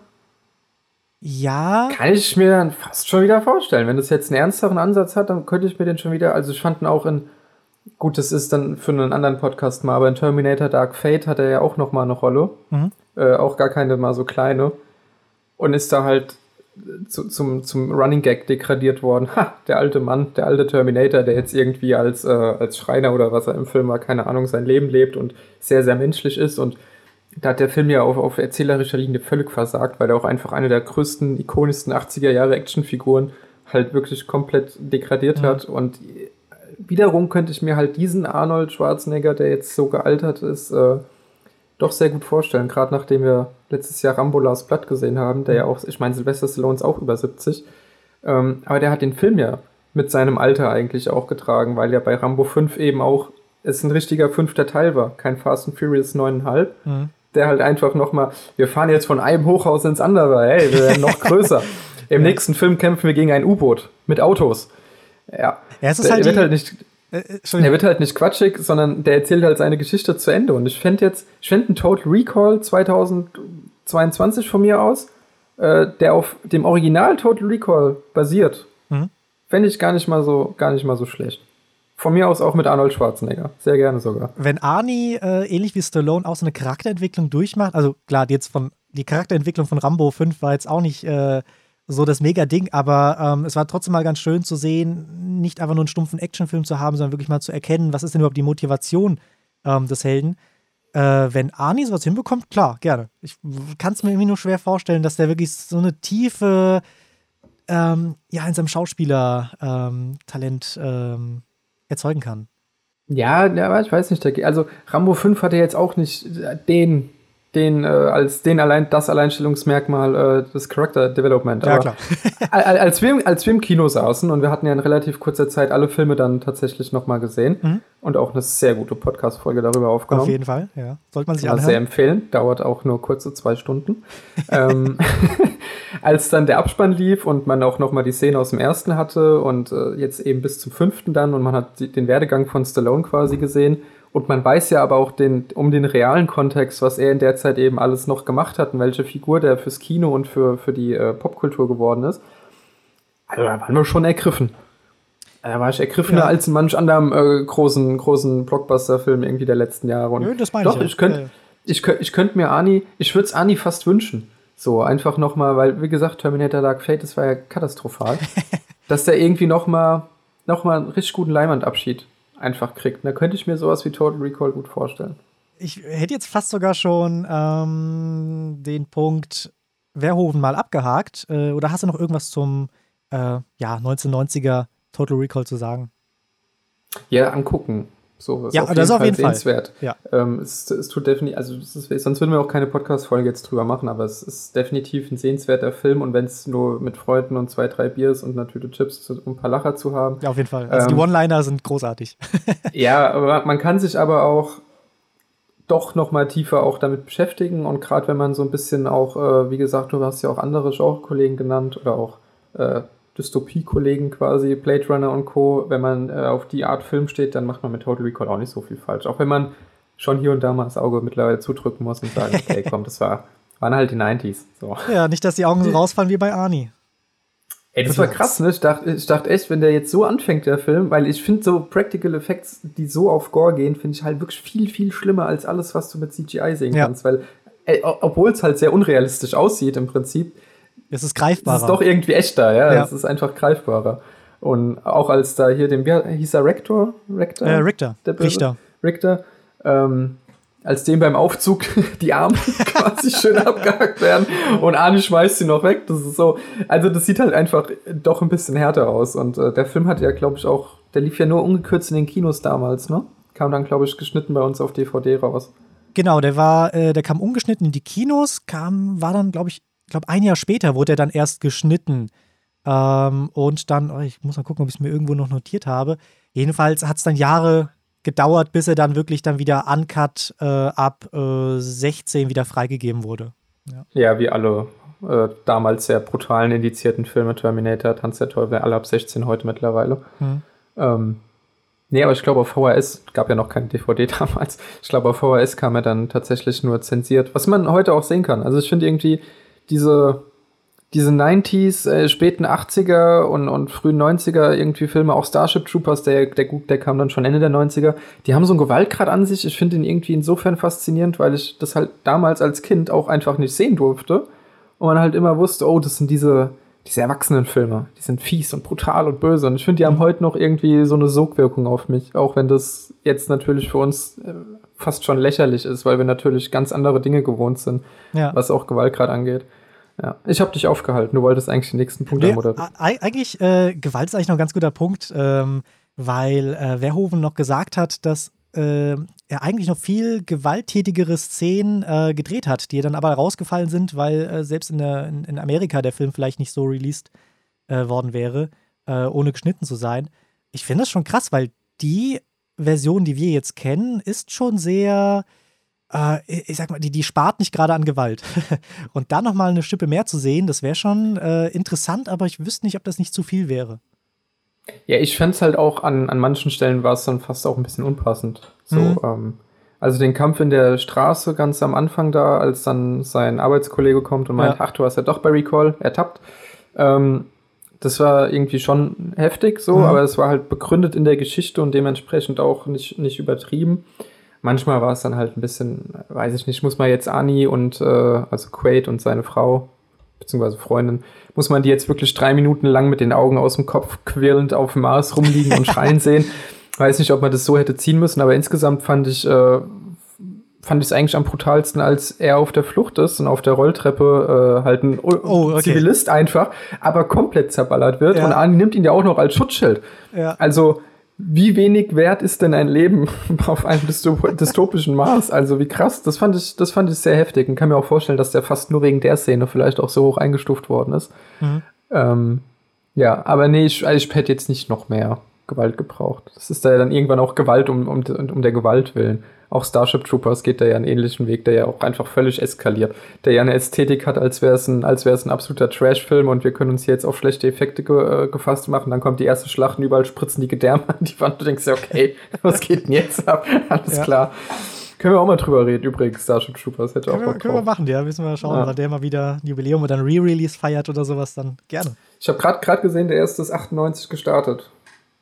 A: ja.
B: Kann ich mir dann fast schon wieder vorstellen. Wenn das jetzt einen ernsteren Ansatz hat, dann könnte ich mir den schon wieder. Also, ich fand ihn auch in. Gut, das ist dann für einen anderen Podcast mal, aber in Terminator Dark Fate hat er ja auch nochmal eine Rolle. Mhm. Äh, auch gar keine mal so kleine. Und ist da halt zu, zum, zum Running Gag degradiert worden. Ha, der alte Mann, der alte Terminator, der jetzt irgendwie als, äh, als Schreiner oder was er im Film war, keine Ahnung, sein Leben lebt und sehr, sehr menschlich ist und da hat der Film ja auf, auf erzählerischer Linie völlig versagt, weil er auch einfach eine der größten, ikonischsten 80er Jahre Actionfiguren halt wirklich komplett degradiert mhm. hat. Und wiederum könnte ich mir halt diesen Arnold Schwarzenegger, der jetzt so gealtert ist, äh, doch sehr gut vorstellen. Gerade nachdem wir letztes Jahr Rambo Last Blood gesehen haben, der ja mhm. auch, ich meine, Sylvester Stallone ist auch über 70. Ähm, aber der hat den Film ja mit seinem Alter eigentlich auch getragen, weil ja bei Rambo 5 eben auch es ein richtiger fünfter Teil war, kein Fast and Furious 9,5. Mhm der halt einfach nochmal, wir fahren jetzt von einem Hochhaus ins andere, hey, wir werden noch größer. Im ja. nächsten Film kämpfen wir gegen ein U-Boot mit Autos. Ja. ja es ist halt, wird halt nicht. Äh, äh er wird halt nicht quatschig, sondern der erzählt halt seine Geschichte zu Ende. Und ich fände jetzt, ich fände einen Total Recall 2022 von mir aus, äh, der auf dem Original Total Recall basiert, mhm. fände ich gar nicht mal so, gar nicht mal so schlecht. Von mir aus auch mit Arnold Schwarzenegger. Sehr gerne sogar.
A: Wenn Arnie äh, ähnlich wie Stallone auch so eine Charakterentwicklung durchmacht, also klar, jetzt von die Charakterentwicklung von Rambo 5 war jetzt auch nicht äh, so das Mega-Ding, aber ähm, es war trotzdem mal ganz schön zu sehen, nicht einfach nur einen stumpfen Actionfilm zu haben, sondern wirklich mal zu erkennen, was ist denn überhaupt die Motivation ähm, des Helden. Äh, wenn Arnie sowas hinbekommt, klar, gerne. Ich kann es mir irgendwie nur schwer vorstellen, dass der wirklich so eine tiefe, ähm, ja, in seinem Schauspieler-Talent ähm, erzeugen kann.
B: Ja, aber ich weiß nicht. Also Rambo 5 hatte jetzt auch nicht den, den äh, als den allein das Alleinstellungsmerkmal äh, des Character Development.
A: Ja, klar.
B: als, wir, als wir im Kino saßen und wir hatten ja in relativ kurzer Zeit alle Filme dann tatsächlich nochmal gesehen. Mhm. und auch eine sehr gute Podcast-Folge darüber aufgenommen.
A: Auf jeden Fall, ja. Sollte man sich anhören.
B: sehr empfehlen. Dauert auch nur kurze zwei Stunden. ähm, als dann der Abspann lief und man auch nochmal die Szene aus dem ersten hatte und äh, jetzt eben bis zum fünften dann und man hat die, den Werdegang von Stallone quasi gesehen und man weiß ja aber auch den, um den realen Kontext, was er in der Zeit eben alles noch gemacht hat und welche Figur der fürs Kino und für, für die äh, Popkultur geworden ist. Also da waren wir schon ergriffen. Da war ich ergriffener
A: Ja.
B: als in manch anderem äh, großen, großen Blockbuster-Film irgendwie der letzten Jahre. Und
A: Nö, das meine
B: doch,
A: ich
B: ich könnte
A: Ja,
B: ich, könnt, ich könnte mir Ani, ich würde es Ani fast wünschen. So, einfach nochmal, weil, wie gesagt, Terminator Dark Fate, das war ja katastrophal. dass der irgendwie nochmal noch mal einen richtig guten Leimandabschied einfach kriegt. Da könnte ich mir sowas wie Total Recall gut vorstellen.
A: Ich hätte jetzt fast sogar schon ähm, den Punkt Verhoeven mal abgehakt. Äh, oder hast du noch irgendwas zum äh, ja, 1990er Total Recall zu sagen?
B: Ja, angucken. So, ist
A: Ja, das auf jeden Fall.
B: sehenswert.
A: Ja.
B: Ähm, es, es tut definitiv, also ist, sonst würden wir auch keine Podcast-Folge jetzt drüber machen, aber es ist definitiv ein sehenswerter Film und wenn es nur mit Freunden und zwei, drei Biers und einer Tüte Chips, zu, um ein paar Lacher zu haben,
A: Ja, auf jeden Fall. Also die
B: Ähm,
A: One-Liner sind großartig.
B: Ja, aber man kann sich aber auch doch noch mal tiefer auch damit beschäftigen und gerade wenn man so ein bisschen auch, äh, wie gesagt, du hast ja auch andere Genre-Kollegen genannt oder auch äh, Dystopie-Kollegen quasi, Blade Runner und Co., wenn man äh, auf die Art Film steht, dann macht man mit Total Recall auch nicht so viel falsch. Auch wenn man schon hier und da mal das Auge mittlerweile zudrücken muss und sagen, okay, komm, das war, waren halt die 90s. So.
A: ja, nicht, dass die Augen so rausfallen wie bei Arnie.
B: Ey, das war krass, ne? Ich dachte, ich dachte echt, wenn der jetzt so anfängt, der Film, weil ich finde so Practical Effects, die so auf Gore gehen, finde ich halt wirklich viel, viel schlimmer als alles, was du mit CGI sehen
A: Ja.
B: kannst. Weil, o- obwohl es halt sehr unrealistisch aussieht im Prinzip,
A: Es ist
B: ist
A: greifbarer.
B: es doch irgendwie echter, ja.
A: Ja.
B: Es ist einfach greifbarer. Und auch als da hier den, wie hieß er, Rector? Rector?
A: äh, Richter. Richter.
B: Richter, ähm, als dem beim Aufzug die Arme quasi schön abgehackt werden und Arnie schmeißt sie noch weg. Das ist so, also das sieht halt einfach doch ein bisschen härter aus. Und äh, der Film hat ja, glaube ich, auch, der lief ja nur ungekürzt in den Kinos damals, ne? Kam dann, glaube ich, geschnitten bei uns auf DVD raus.
A: Genau, der war, äh, der kam ungeschnitten in die Kinos, kam, war dann, glaube ich, glaube ein Jahr später wurde er dann erst geschnitten. Ähm, und dann, oh, ich muss mal gucken, ob ich es mir irgendwo noch notiert habe. Jedenfalls hat es dann Jahre gedauert, bis er dann wirklich dann wieder uncut äh, ab äh, 16 wieder freigegeben wurde.
B: Ja, wie alle äh, damals sehr brutalen indizierten Filme, Terminator, Tanz der Teufel, alle ab 16 heute mittlerweile.
A: Hm.
B: Ähm, nee, aber ich glaube, auf VHS gab ja noch keine DVD damals. Ich glaube, auf VHS kam er dann tatsächlich nur zensiert, was man heute auch sehen kann. Also ich finde irgendwie diese, diese 90s, äh, späten 80er und, und frühen 90er irgendwie Filme, auch Starship Troopers, der, der, der kam dann schon Ende der 90er, die haben so einen Gewaltgrad an sich. Ich finde ihn irgendwie insofern faszinierend, weil ich das halt damals als Kind auch einfach nicht sehen durfte. Und man halt immer wusste, oh, das sind diese, diese Erwachsenenfilme. Die sind fies und brutal und böse. Und ich finde, die haben heute noch irgendwie so eine Sogwirkung auf mich. Auch wenn das jetzt natürlich für uns äh, fast schon lächerlich ist, weil wir natürlich ganz andere Dinge gewohnt sind,
A: Ja.
B: was auch Gewaltgrad angeht. Ja, ich habe dich aufgehalten. Du wolltest eigentlich den nächsten Punkt
A: Nee,
B: anmoderieren.
A: e- eigentlich, äh, Gewalt ist eigentlich noch ein ganz guter Punkt, ähm, weil äh, Verhoeven noch gesagt hat, dass äh, er eigentlich noch viel gewalttätigere Szenen äh, gedreht hat, die dann aber rausgefallen sind, weil äh, selbst in, der, in, in Amerika der Film vielleicht nicht so released äh, worden wäre, äh, ohne geschnitten zu sein. Ich finde das schon krass, weil die Version, die wir jetzt kennen, ist schon sehr, äh, ich sag mal, die, die spart nicht gerade an Gewalt. Und da nochmal eine Schippe mehr zu sehen, das wäre schon äh, interessant, aber ich wüsste nicht, ob das nicht zu viel wäre.
B: Ja, ich fände es halt auch an, an manchen Stellen war es dann fast auch ein bisschen unpassend. So,
A: Mhm.
B: ähm, also den Kampf in der Straße ganz am Anfang da, als dann sein Arbeitskollege kommt und meint,
A: Ja.
B: ach, du hast ja doch bei Recall ertappt. Ähm, das war irgendwie schon heftig so,
A: Mhm.
B: aber es war halt begründet in der Geschichte und dementsprechend auch nicht, nicht übertrieben. Manchmal war es dann halt ein bisschen, weiß ich nicht, muss man jetzt Ani und, äh, also Quaid und seine Frau, beziehungsweise Freundin, muss man die jetzt wirklich drei Minuten lang mit den Augen aus dem Kopf quirlend auf dem Mars rumliegen und schreien sehen. Weiß nicht, ob man das so hätte ziehen müssen, aber insgesamt fand ich, äh, fand ich es eigentlich am brutalsten, als er auf der Flucht ist und auf der Rolltreppe äh, halt ein
A: Oh, okay.
B: Zivilist einfach, aber komplett zerballert wird
A: Ja.
B: und Ani nimmt ihn ja auch noch als Schutzschild.
A: Ja.
B: Also, wie wenig wert ist denn ein Leben auf einem dystop dystopischen Mars? Also, wie krass. Das fand ich, das fand ich sehr heftig und kann mir auch vorstellen, dass der fast nur wegen der Szene vielleicht auch so hoch eingestuft worden ist.
A: Mhm.
B: Ähm, ja, aber nee, ich, ich hätte jetzt nicht noch mehr Gewalt gebraucht. Das ist da ja dann irgendwann auch Gewalt um, um, um der Gewalt willen. Auch Starship Troopers geht da ja einen ähnlichen Weg, der ja auch einfach völlig eskaliert. Der ja eine Ästhetik hat, als wäre es ein, als wäre es ein absoluter Trash-Film und wir können uns hier jetzt auf schlechte Effekte ge, äh, gefasst machen. Dann kommt die erste Schlacht und überall spritzen die Gedärme an die Wand. Du denkst ja, okay, was geht denn jetzt ab? Alles ja. klar. Können wir auch mal drüber reden, übrigens, Starship Troopers hätte
A: können auch wir, Können wir machen, ja. Müssen wir mal schauen, ja. der mal wieder ein Jubiläum oder ein Re-Release feiert oder sowas, dann gerne.
B: Ich habe gerade gesehen, der erste ist 98 gestartet.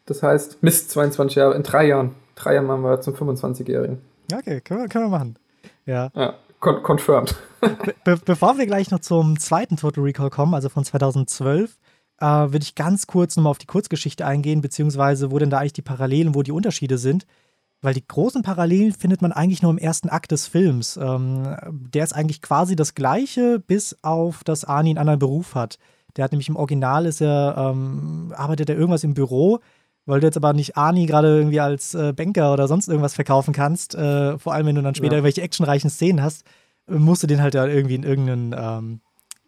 B: Das heißt, Mist, 22 Jahre, in drei Jahren. Drei Jahren machen wir zum 25-Jährigen.
A: Okay, können wir, können wir machen. Ja.
B: ja con confirmed.
A: Be bevor wir gleich noch zum zweiten Total Recall kommen, also von 2012, äh, würde ich ganz kurz nochmal auf die Kurzgeschichte eingehen, beziehungsweise wo denn da eigentlich die Parallelen, wo die Unterschiede sind. Weil die großen Parallelen findet man eigentlich nur im ersten Akt des Films. Ähm, der ist eigentlich quasi das gleiche, bis auf, dass Arnie einen anderen Beruf hat. Der hat nämlich im Original ist er, ähm, arbeitet er irgendwas im Büro weil du jetzt aber nicht Ani gerade irgendwie als äh, Banker oder sonst irgendwas verkaufen kannst, äh, vor allem wenn du dann später ja. irgendwelche actionreichen Szenen hast, musst du den halt ja irgendwie in irgendeinen, ähm,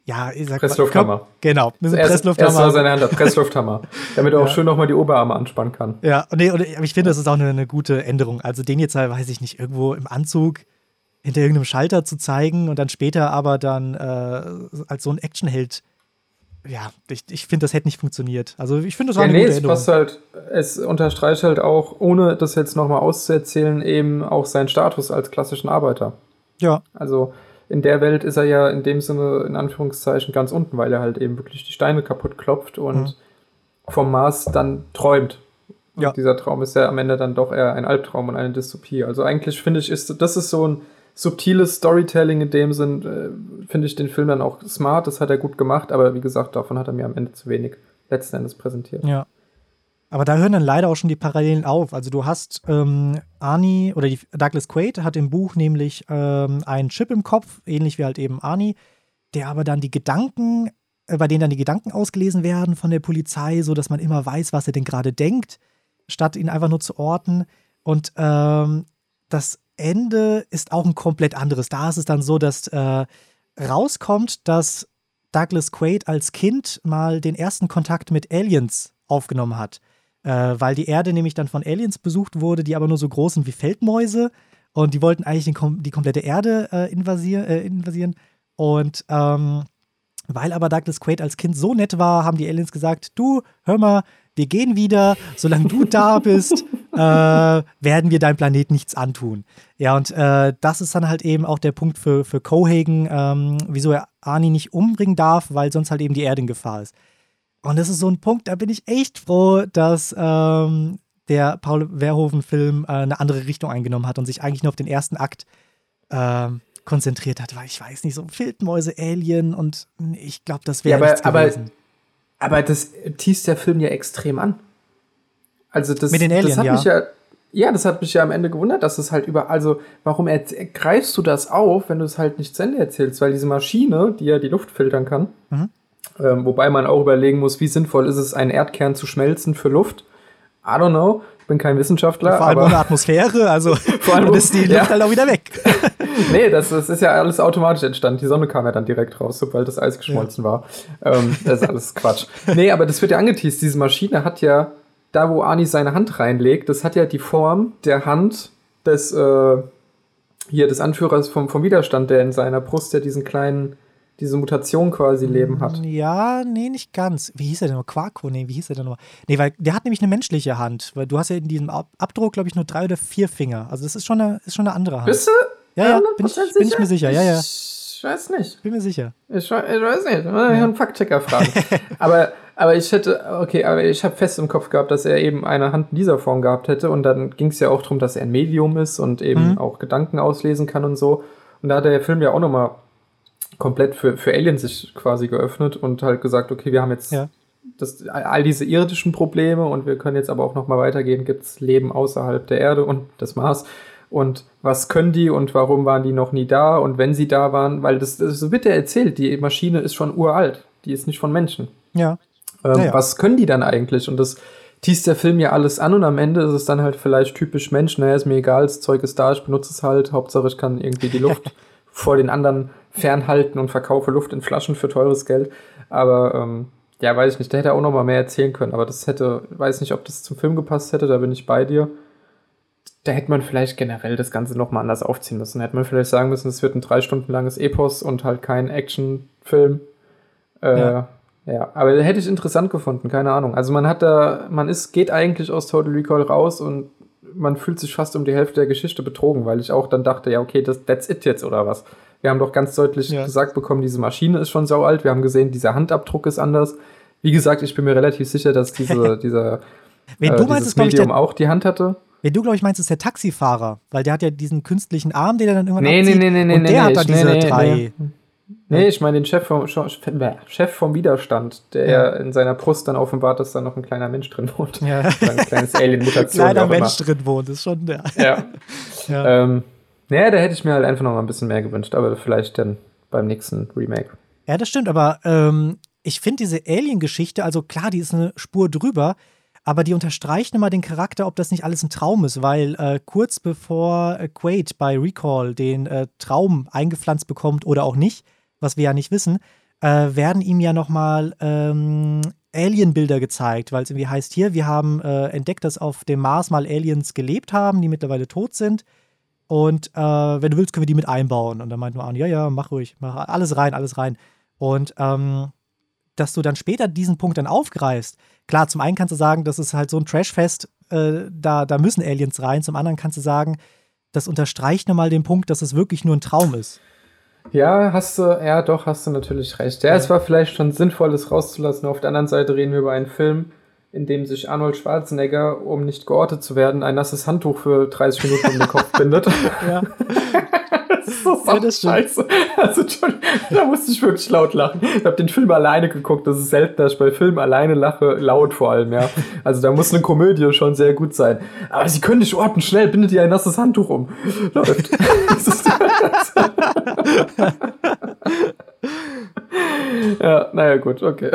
A: ja, ich sag
B: Presslufthammer.
A: Mal, genau,
B: mit einem Presslufthammer. Erst seine Hand hat, Presslufthammer, damit er ja. auch schön nochmal die Oberarme anspannen kann.
A: Ja, und, nee, und ich finde, das ist auch eine, eine, gute Änderung. Also den jetzt halt, weiß ich nicht, irgendwo im Anzug hinter irgendeinem Schalter zu zeigen und dann später aber dann äh, als so ein Actionheld ja, ich, ich finde, das hätte nicht funktioniert. Also ich finde, das war ja, eine nee, gute es passt
B: halt, es unterstreicht halt auch, ohne das jetzt nochmal auszuerzählen, eben auch seinen Status als klassischen Arbeiter.
A: Ja.
B: Also in der Welt ist er ja in dem Sinne, in Anführungszeichen, ganz unten, weil er halt eben wirklich die Steine kaputt klopft und mhm. vom Mars dann träumt. Und ja. dieser Traum ist ja am Ende dann doch eher ein Albtraum und eine Dystopie. Also eigentlich finde ich, ist das ist so ein subtiles Storytelling in dem Sinn, äh, finde ich den Film dann auch smart, das hat er gut gemacht, aber wie gesagt, davon hat er mir am Ende zu wenig letzten Endes präsentiert.
A: Ja. Aber da hören dann leider auch schon die Parallelen auf. Also du hast ähm, Arnie oder die, Douglas Quaid hat im Buch nämlich ähm, einen Chip im Kopf, ähnlich wie halt eben Arnie, der aber dann die Gedanken, äh, bei denen dann die Gedanken ausgelesen werden von der Polizei, so dass man immer weiß, was er denn gerade denkt, statt ihn einfach nur zu orten. Und ähm, das Ende ist auch ein komplett anderes. Da ist es dann so, dass äh, rauskommt, dass Douglas Quaid als Kind mal den ersten Kontakt mit Aliens aufgenommen hat. Äh, weil die Erde nämlich dann von Aliens besucht wurde, die aber nur so groß sind wie Feldmäuse. Und die wollten eigentlich den, die komplette Erde äh, invasier, äh, invasieren. Und ähm, weil aber Douglas Quaid als Kind so nett war, haben die Aliens gesagt: Du, hör mal, wir gehen wieder, solange du da bist, äh, werden wir deinem Planet nichts antun. Ja, und äh, das ist dann halt eben auch der Punkt für, für Cohagen, ähm, wieso er Arnie nicht umbringen darf, weil sonst halt eben die Erde in Gefahr ist. Und das ist so ein Punkt, da bin ich echt froh, dass ähm, der Paul Verhoeven-Film äh, eine andere Richtung eingenommen hat und sich eigentlich nur auf den ersten Akt äh, konzentriert hat, weil ich weiß nicht, so Wildmäuse, Alien und ich glaube, das wäre ja, nichts gewesen.
B: Aber aber das teast der Film ja extrem an. Also das,
A: Mit den Aliens,
B: das hat
A: ja.
B: mich ja. Ja, das hat mich ja am Ende gewundert, dass es halt über. Also, warum greifst du das auf, wenn du es halt nicht zu Ende erzählst? Weil diese Maschine, die ja die Luft filtern kann, mhm. ähm, wobei man auch überlegen muss, wie sinnvoll ist es, einen Erdkern zu schmelzen für Luft. I don't know bin kein Wissenschaftler.
A: Vor allem ohne Atmosphäre, also vor allem ist die Luft ja. halt auch wieder weg.
B: nee, das, das, ist ja alles automatisch entstanden. Die Sonne kam ja dann direkt raus, sobald das Eis geschmolzen ja. war. Ähm, das ist alles Quatsch. Nee, aber das wird ja angeteased. Diese Maschine hat ja, da wo Ani seine Hand reinlegt, das hat ja die Form der Hand des, äh, hier, des Anführers vom, vom Widerstand, der in seiner Brust ja diesen kleinen diese Mutation quasi Leben hat.
A: Ja, nee, nicht ganz. Wie hieß er denn noch? Quarko? Nee, wie hieß er denn noch? Nee, weil der hat nämlich eine menschliche Hand. Weil du hast ja in diesem Abdruck, glaube ich, nur drei oder vier Finger. Also das ist schon eine, ist schon eine andere Hand.
B: Bist du?
A: Ja, ja, bin ich, bin ich mir sicher. Ja, ja.
B: Ich weiß nicht.
A: Bin mir sicher.
B: Ich, ich weiß nicht. Ich ja. einen Faktchecker fragen. aber, aber ich hätte, okay, aber ich habe fest im Kopf gehabt, dass er eben eine Hand in dieser Form gehabt hätte. Und dann ging es ja auch darum, dass er ein Medium ist und eben mhm. auch Gedanken auslesen kann und so. Und da hat der Film ja auch nochmal komplett für, für Aliens sich quasi geöffnet und halt gesagt, okay, wir haben jetzt ja. das, all diese irdischen Probleme und wir können jetzt aber auch noch mal weitergehen, gibt es Leben außerhalb der Erde und des Mars und was können die und warum waren die noch nie da und wenn sie da waren, weil das, das wird ja erzählt, die Maschine ist schon uralt, die ist nicht von Menschen.
A: Ja.
B: Ähm, ja. Was können die dann eigentlich? Und das teast der Film ja alles an und am Ende ist es dann halt vielleicht typisch Mensch, naja, ist mir egal, das Zeug ist da, ich benutze es halt, Hauptsache ich kann irgendwie die Luft vor den anderen fernhalten und verkaufe Luft in Flaschen für teures Geld. Aber ähm, ja, weiß ich nicht, der hätte auch noch mal mehr erzählen können, aber das hätte, weiß nicht, ob das zum Film gepasst hätte, da bin ich bei dir. Da hätte man vielleicht generell das Ganze noch mal anders aufziehen müssen. Da hätte man vielleicht sagen müssen, es wird ein drei Stunden langes Epos und halt kein Actionfilm. Äh, ja. ja, aber hätte ich interessant gefunden, keine Ahnung. Also man hat da, man ist, geht eigentlich aus Total Recall raus und man fühlt sich fast um die Hälfte der Geschichte betrogen, weil ich auch dann dachte, ja, okay, das, that's it jetzt oder was. Wir haben doch ganz deutlich ja. gesagt bekommen, diese Maschine ist schon sau alt. Wir haben gesehen, dieser Handabdruck ist anders. Wie gesagt, ich bin mir relativ sicher, dass diese, dieser
A: Wenn äh, du meinst,
B: Medium auch die Hand hatte.
A: Wen du, glaube ich, meinst, ist der Taxifahrer, weil der hat ja diesen künstlichen Arm, den er dann irgendwann
B: nee, abzieht. Nee, nee, nee,
A: und
B: nee,
A: der
B: nee,
A: hat da diese nee, drei. Nee.
B: Nee, ich meine den Chef vom, Chef vom Widerstand, der ja. in seiner Brust dann offenbart, dass da noch ein kleiner Mensch drin wohnt. Ja. ein kleines Alien-Mutation.
A: Kleiner Mensch drin wohnt, ist schon der.
B: Ja. ja. Ähm, naja, da hätte ich mir halt einfach noch mal ein bisschen mehr gewünscht, aber vielleicht dann beim nächsten Remake.
A: Ja, das stimmt, aber ähm, ich finde diese Alien-Geschichte, also klar, die ist eine Spur drüber, aber die unterstreicht immer den Charakter, ob das nicht alles ein Traum ist, weil äh, kurz bevor Quaid bei Recall den äh, Traum eingepflanzt bekommt oder auch nicht, was wir ja nicht wissen, äh, werden ihm ja nochmal ähm, Alien-Bilder gezeigt, weil es irgendwie heißt, hier, wir haben äh, entdeckt, dass auf dem Mars mal Aliens gelebt haben, die mittlerweile tot sind. Und äh, wenn du willst, können wir die mit einbauen. Und dann meint nur an, ja, ja, mach ruhig, mach alles rein, alles rein. Und ähm, dass du dann später diesen Punkt dann aufgreifst. Klar, zum einen kannst du sagen, das ist halt so ein Trashfest, äh, da, da müssen Aliens rein. Zum anderen kannst du sagen, das unterstreicht nochmal den Punkt, dass es wirklich nur ein Traum ist.
B: Ja, hast du, ja, doch, hast du natürlich recht. Ja, ja, es war vielleicht schon sinnvoll, das rauszulassen. Auf der anderen Seite reden wir über einen Film, in dem sich Arnold Schwarzenegger, um nicht geortet zu werden, ein nasses Handtuch für 30 Minuten um den Kopf bindet. Ja. das ist so ja, das scheiße. Also, da musste ich wirklich laut lachen. Ich habe den Film alleine geguckt. Das ist selten, dass ich bei Filmen alleine lache, laut vor allem, ja. Also da muss eine Komödie schon sehr gut sein. Aber sie können nicht orten. Schnell, bindet ihr ein nasses Handtuch um. Läuft. ja, naja, gut, okay.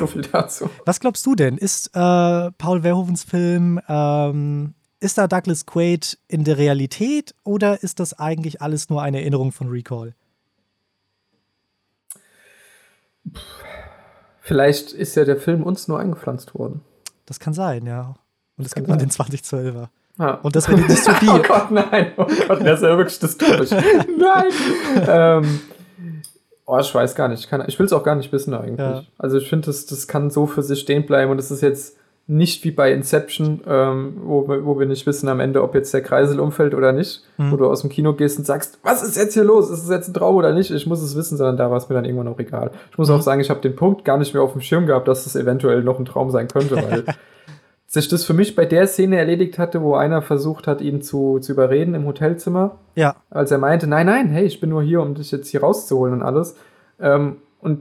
B: So viel dazu.
A: Was glaubst du denn? Ist äh, Paul Verhovens Film, ähm, ist da Douglas Quaid in der Realität oder ist das eigentlich alles nur eine Erinnerung von Recall?
B: Vielleicht ist ja der Film uns nur eingepflanzt worden.
A: Das kann sein, ja. Und es gibt nur den 2012er. Ah. Und das wäre die Dystopie.
B: oh Gott, nein. Oh Gott, das ist ja wirklich dystopisch. nein. ähm, oh, ich weiß gar nicht. Ich, ich will es auch gar nicht wissen eigentlich. Ja. Also ich finde, das, das kann so für sich stehen bleiben und es ist jetzt nicht wie bei Inception, ähm, wo, wo wir nicht wissen am Ende, ob jetzt der Kreisel umfällt oder nicht, mhm. wo du aus dem Kino gehst und sagst, was ist jetzt hier los? Ist es jetzt ein Traum oder nicht? Ich muss es wissen, sondern da war es mir dann irgendwann auch egal. Ich muss mhm. auch sagen, ich habe den Punkt gar nicht mehr auf dem Schirm gehabt, dass es eventuell noch ein Traum sein könnte, weil sich das für mich bei der Szene erledigt hatte, wo einer versucht hat, ihn zu, zu überreden im Hotelzimmer.
A: Ja.
B: Als er meinte, nein, nein, hey, ich bin nur hier, um dich jetzt hier rauszuholen und alles. Ähm, und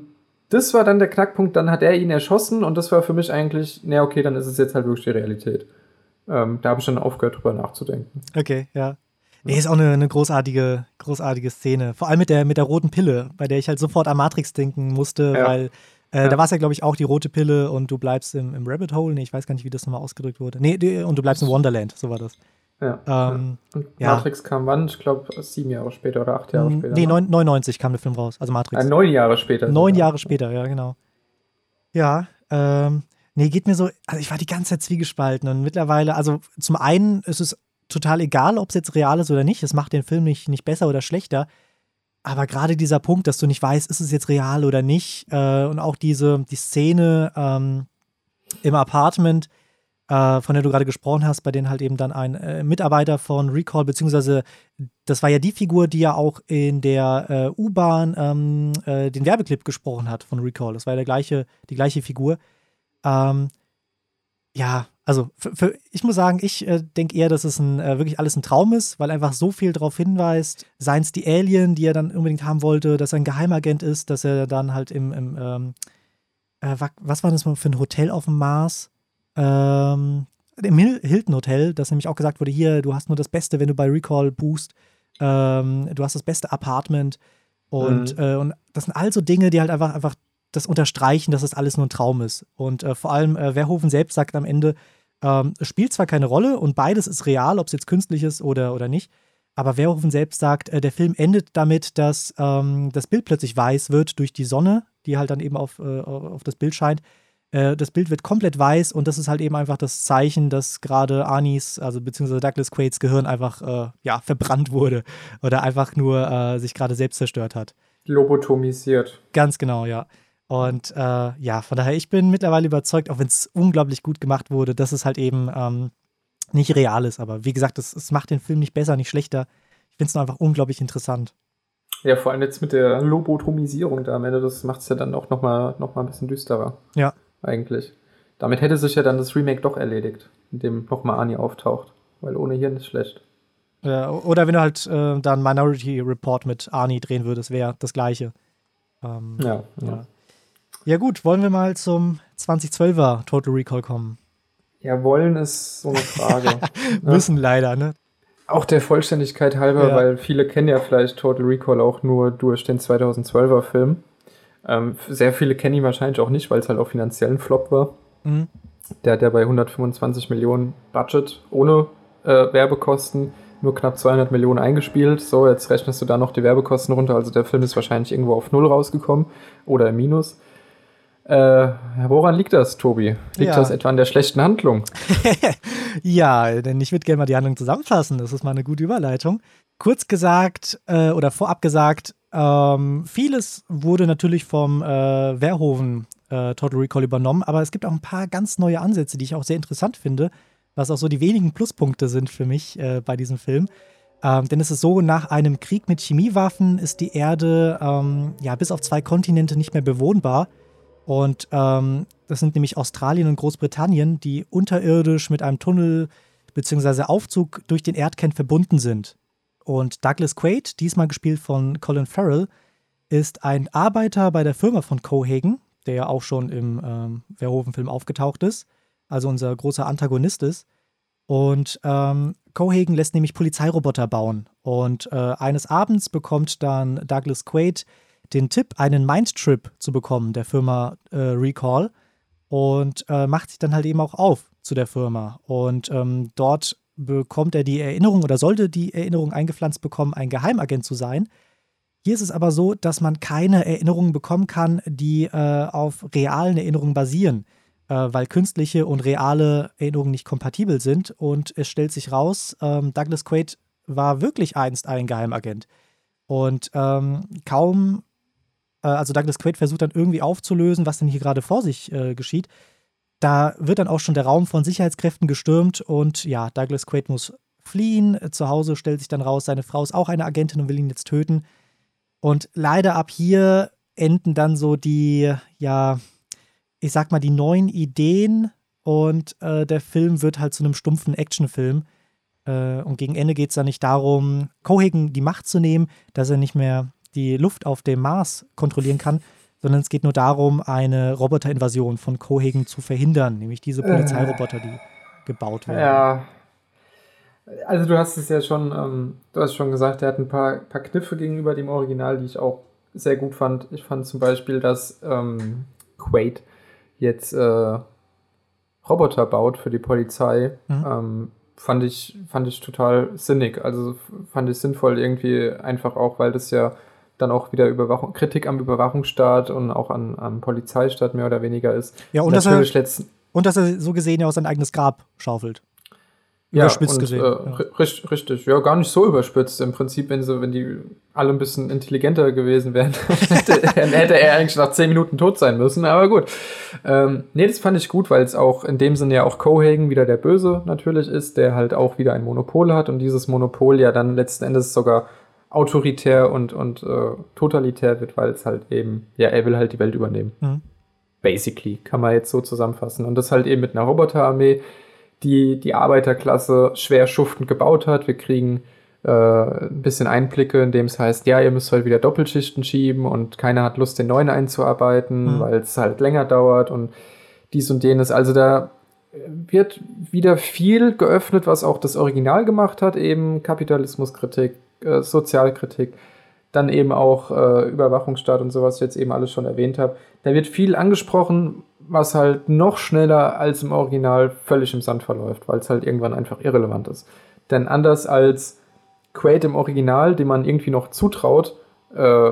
B: das war dann der Knackpunkt, dann hat er ihn erschossen und das war für mich eigentlich, na okay, dann ist es jetzt halt wirklich die Realität. Ähm, da habe ich dann aufgehört, drüber nachzudenken.
A: Okay, ja. Nee, ist auch eine, eine, großartige, großartige Szene. Vor allem mit der, mit der roten Pille, bei der ich halt sofort an Matrix denken musste, ja. weil äh, ja. Da war es ja, glaube ich, auch die rote Pille und du bleibst im, im Rabbit Hole. Nee, ich weiß gar nicht, wie das nochmal ausgedrückt wurde. Nee, die, und du bleibst im Wonderland, so war das.
B: Ja. Ähm, und ja. Matrix kam wann? Ich glaube, sieben Jahre später oder acht Jahre später.
A: Nee, ne? 99 kam der Film raus, also Matrix.
B: Äh, neun Jahre später.
A: Neun Jahre später, ja, genau. Ja, ähm, nee, geht mir so, also ich war die ganze Zeit zwiegespalten und mittlerweile, also zum einen ist es total egal, ob es jetzt real ist oder nicht. Es macht den Film nicht, nicht besser oder schlechter. Aber gerade dieser Punkt, dass du nicht weißt, ist es jetzt real oder nicht, äh, und auch diese, die Szene ähm, im Apartment, äh, von der du gerade gesprochen hast, bei denen halt eben dann ein äh, Mitarbeiter von Recall, beziehungsweise das war ja die Figur, die ja auch in der äh, U-Bahn ähm, äh, den Werbeclip gesprochen hat von Recall. Das war ja der gleiche, die gleiche Figur. Ähm, ja, also für, für, ich muss sagen, ich äh, denke eher, dass es ein, äh, wirklich alles ein Traum ist, weil einfach so viel darauf hinweist. Seien es die Alien, die er dann unbedingt haben wollte, dass er ein Geheimagent ist, dass er dann halt im, im ähm, äh, was war das mal für ein Hotel auf dem Mars? Ähm, Im Hilton Hotel, das nämlich auch gesagt wurde, hier, du hast nur das Beste, wenn du bei Recall buchst. Ähm, du hast das beste Apartment. Und, mhm. Äh, und das sind all so Dinge, die halt einfach, einfach das unterstreichen, dass das alles nur ein Traum ist. Und äh, vor allem äh, Verhoeven selbst sagt am Ende, ähm, es spielt zwar keine Rolle und beides ist real, ob es jetzt künstlich ist oder, oder nicht, Aber Verhoeven selbst sagt, äh, der Film endet damit, dass ähm, das Bild plötzlich weiß wird durch die Sonne, die halt dann eben auf, äh, auf das Bild scheint. Äh, das Bild wird komplett weiß und das ist halt eben einfach das Zeichen, dass gerade Arnis, also beziehungsweise Douglas Quaids Gehirn einfach äh, ja, verbrannt wurde oder einfach nur äh, sich gerade selbst zerstört hat.
B: Lobotomisiert.
A: Ganz genau, ja. Und äh, ja, von daher, ich bin mittlerweile überzeugt, auch wenn es unglaublich gut gemacht wurde, dass es halt eben ähm, nicht real ist. Aber wie gesagt, es, es macht den Film nicht besser, nicht schlechter. Ich finde es nur einfach unglaublich interessant.
B: Ja, vor allem jetzt mit der Lobotomisierung da am Ende, das macht es ja dann auch nochmal noch mal ein bisschen düsterer.
A: Ja.
B: Eigentlich. Damit hätte sich ja dann das Remake doch erledigt, in dem nochmal Ani auftaucht. Weil ohne Hirn ist schlecht.
A: Ja, oder wenn du halt äh, dann Minority Report mit Arnie drehen würdest, wäre das gleiche.
B: Ähm, ja, ja. ja.
A: Ja, gut, wollen wir mal zum 2012er Total Recall kommen?
B: Ja, wollen ist so eine Frage.
A: Müssen ne? leider, ne?
B: Auch der Vollständigkeit halber, ja. weil viele kennen ja vielleicht Total Recall auch nur durch den 2012er Film. Ähm, sehr viele kennen ihn wahrscheinlich auch nicht, weil es halt auch finanziell ein Flop war. Mhm. Der hat ja bei 125 Millionen Budget ohne äh, Werbekosten nur knapp 200 Millionen eingespielt. So, jetzt rechnest du da noch die Werbekosten runter. Also der Film ist wahrscheinlich irgendwo auf Null rausgekommen oder im Minus. Äh, woran liegt das, Tobi? Liegt ja. das etwa an der schlechten Handlung?
A: ja, denn ich würde gerne mal die Handlung zusammenfassen. Das ist mal eine gute Überleitung. Kurz gesagt äh, oder vorab gesagt, ähm, vieles wurde natürlich vom äh, Verhoeven äh, Total Recall übernommen, aber es gibt auch ein paar ganz neue Ansätze, die ich auch sehr interessant finde, was auch so die wenigen Pluspunkte sind für mich äh, bei diesem Film. Ähm, denn es ist so, nach einem Krieg mit Chemiewaffen ist die Erde ähm, ja bis auf zwei Kontinente nicht mehr bewohnbar. Und ähm, das sind nämlich Australien und Großbritannien, die unterirdisch mit einem Tunnel bzw. Aufzug durch den Erdkern verbunden sind. Und Douglas Quaid, diesmal gespielt von Colin Farrell, ist ein Arbeiter bei der Firma von Cohagen, der ja auch schon im ähm, Verhoeven-Film aufgetaucht ist, also unser großer Antagonist ist. Und ähm, Cohagen lässt nämlich Polizeiroboter bauen. Und äh, eines Abends bekommt dann Douglas Quaid den Tipp, einen Mindtrip zu bekommen, der Firma äh, Recall. Und äh, macht sich dann halt eben auch auf zu der Firma. Und ähm, dort bekommt er die Erinnerung oder sollte die Erinnerung eingepflanzt bekommen, ein Geheimagent zu sein. Hier ist es aber so, dass man keine Erinnerungen bekommen kann, die äh, auf realen Erinnerungen basieren, äh, weil künstliche und reale Erinnerungen nicht kompatibel sind. Und es stellt sich raus, ähm, Douglas Quaid war wirklich einst ein Geheimagent. Und ähm, kaum also Douglas Quaid versucht dann irgendwie aufzulösen, was denn hier gerade vor sich äh, geschieht. Da wird dann auch schon der Raum von Sicherheitskräften gestürmt und ja, Douglas Quaid muss fliehen. Zu Hause stellt sich dann raus, seine Frau ist auch eine Agentin und will ihn jetzt töten. Und leider ab hier enden dann so die, ja, ich sag mal, die neuen Ideen und äh, der Film wird halt zu einem stumpfen Actionfilm. Äh, und gegen Ende geht es dann nicht darum, Cohagen die Macht zu nehmen, dass er nicht mehr die Luft auf dem Mars kontrollieren kann, sondern es geht nur darum, eine Roboterinvasion von Cohagen zu verhindern, nämlich diese Polizeiroboter, die gebaut werden.
B: Ja. Also du hast es ja schon, ähm, du hast schon gesagt, er hat ein paar, paar Kniffe gegenüber dem Original, die ich auch sehr gut fand. Ich fand zum Beispiel, dass ähm, Quaid jetzt äh, Roboter baut für die Polizei. Mhm. Ähm, fand ich, fand ich total sinnig. Also fand ich sinnvoll irgendwie einfach auch, weil das ja dann auch wieder Überwachung, Kritik am Überwachungsstaat und auch an, am Polizeistaat mehr oder weniger ist.
A: Ja, und, dass er, und dass er so gesehen ja auch sein eigenes Grab schaufelt.
B: Überspitzt ja, und, gesehen. Äh, ja. Richtig, richtig. Ja, gar nicht so überspitzt. Im Prinzip, wenn, sie, wenn die alle ein bisschen intelligenter gewesen wären, hätte, hätte, er eigentlich nach zehn Minuten tot sein müssen. Aber gut. Ähm, nee, das fand ich gut, weil es auch in dem Sinne ja auch Cohagen wieder der Böse natürlich ist, der halt auch wieder ein Monopol hat und dieses Monopol ja dann letzten Endes sogar autoritär und, und äh, totalitär wird, weil es halt eben, ja, er will halt die Welt übernehmen. Mhm. Basically, kann man jetzt so zusammenfassen. Und das halt eben mit einer Roboterarmee, die die Arbeiterklasse schwer schuftend gebaut hat. Wir kriegen äh, ein bisschen Einblicke, in dem es heißt, ja, ihr müsst halt wieder Doppelschichten schieben und keiner hat Lust, den neuen einzuarbeiten, mhm. weil es halt länger dauert und dies und jenes. Also da wird wieder viel geöffnet, was auch das Original gemacht hat, eben Kapitalismuskritik, äh, Sozialkritik, dann eben auch äh, Überwachungsstaat und sowas, was ich jetzt eben alles schon erwähnt habe. Da wird viel angesprochen, was halt noch schneller als im Original völlig im Sand verläuft, weil es halt irgendwann einfach irrelevant ist. Denn anders als Quaid im Original, dem man irgendwie noch zutraut, äh,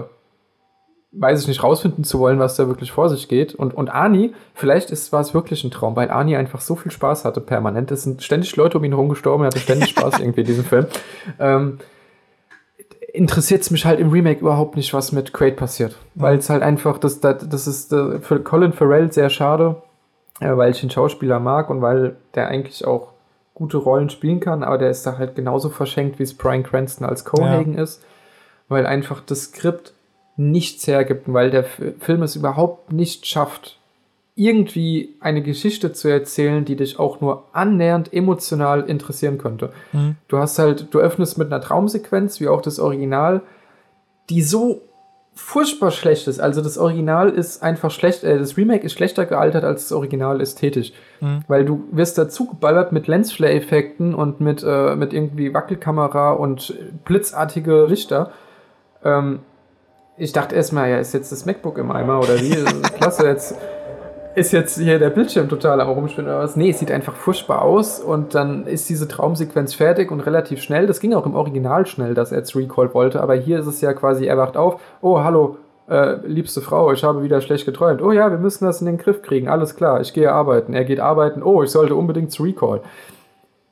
B: weiß ich nicht, rausfinden zu wollen, was da wirklich vor sich geht. Und, und Ani, vielleicht ist, war es wirklich ein Traum, weil Ani einfach so viel Spaß hatte permanent. Es sind ständig Leute um ihn herum gestorben, er hatte ständig Spaß irgendwie in diesem Film. Ähm, interessiert es mich halt im Remake überhaupt nicht, was mit Quaid passiert. Mhm. Weil es halt einfach, das, das, das ist äh, für Colin Farrell sehr schade, äh, weil ich den Schauspieler mag und weil der eigentlich auch gute Rollen spielen kann, aber der ist da halt genauso verschenkt, wie es Brian Cranston als Cohagen ja. ist, weil einfach das Skript nichts hergibt und weil der Film es überhaupt nicht schafft, irgendwie eine Geschichte zu erzählen, die dich auch nur annähernd emotional interessieren könnte. Mhm. Du hast halt, du öffnest mit einer Traumsequenz, wie auch das Original, die so furchtbar schlecht ist. Also das Original ist einfach schlecht, äh, das Remake ist schlechter gealtert als das Original ästhetisch. Mhm. Weil du wirst dazu geballert mit Lensflare-Effekten und mit, äh, mit irgendwie Wackelkamera und blitzartige Lichter. Ähm, ich dachte erstmal, ja, ist jetzt das MacBook im Eimer oder wie? Klasse, jetzt ist jetzt hier der Bildschirm total am Rumspinnen oder was? Nee, es sieht einfach furchtbar aus und dann ist diese Traumsequenz fertig und relativ schnell. Das ging auch im Original schnell, dass er jetzt Recall wollte, aber hier ist es ja quasi, er wacht auf, oh, hallo, äh, liebste Frau, ich habe wieder schlecht geträumt. Oh ja, wir müssen das in den Griff kriegen, alles klar, ich gehe arbeiten. Er geht arbeiten, oh, ich sollte unbedingt zu Recall.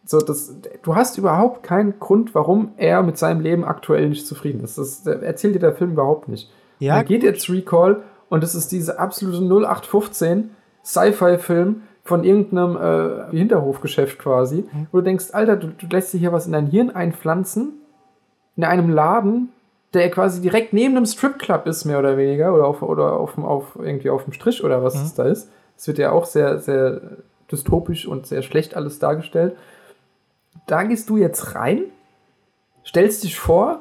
B: So, das, du hast überhaupt keinen Grund, warum er mit seinem Leben aktuell nicht zufrieden ist. Das erzählt dir der Film überhaupt nicht. Ja. Er geht jetzt Recall und es ist diese absolute 0815 Sci-Fi-Film von irgendeinem äh, Hinterhofgeschäft quasi, mhm. wo du denkst, Alter, du, du lässt dir hier was in dein Hirn einpflanzen, in einem Laden, der quasi direkt neben einem Stripclub ist, mehr oder weniger, oder auf, oder auf, auf irgendwie auf dem Strich oder was mhm. da ist. Es wird ja auch sehr, sehr dystopisch und sehr schlecht alles dargestellt. Da gehst du jetzt rein, stellst dich vor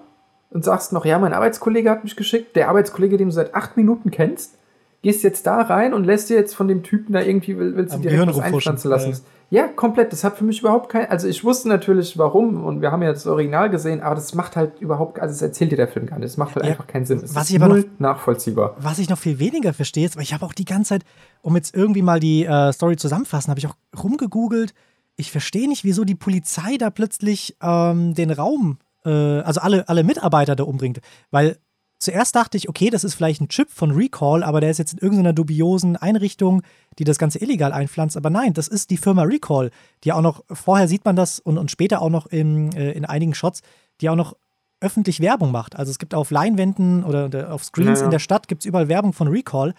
B: und sagst noch, ja, mein Arbeitskollege hat mich geschickt, der Arbeitskollege, den du seit acht Minuten kennst, gehst jetzt da rein und lässt dir jetzt von dem Typen da irgendwie, willst du dir was einpflanzen lassen. Ja, komplett. Das hat für mich überhaupt kein. Also ich wusste natürlich warum und wir haben ja das Original gesehen, aber das macht halt überhaupt, also das erzählt dir der Film gar nicht. Das macht halt ja, einfach keinen Sinn. Es
A: was ist ich aber noch,
B: nachvollziehbar.
A: Was ich noch viel weniger verstehe, ist, weil ich habe auch die ganze Zeit, um jetzt irgendwie mal die äh, Story zusammenfassen, habe ich auch rumgegoogelt. Ich verstehe nicht, wieso die Polizei da plötzlich ähm, den Raum, äh, also alle, alle Mitarbeiter da umbringt. Weil Zuerst dachte ich, okay, das ist vielleicht ein Chip von Recall, aber der ist jetzt in irgendeiner dubiosen Einrichtung, die das Ganze illegal einpflanzt. Aber nein, das ist die Firma Recall, die auch noch, vorher sieht man das und, und später auch noch in, äh, in einigen Shots, die auch noch öffentlich Werbung macht. Also es gibt auf Leinwänden oder auf Screens ja. in der Stadt gibt es überall Werbung von Recall.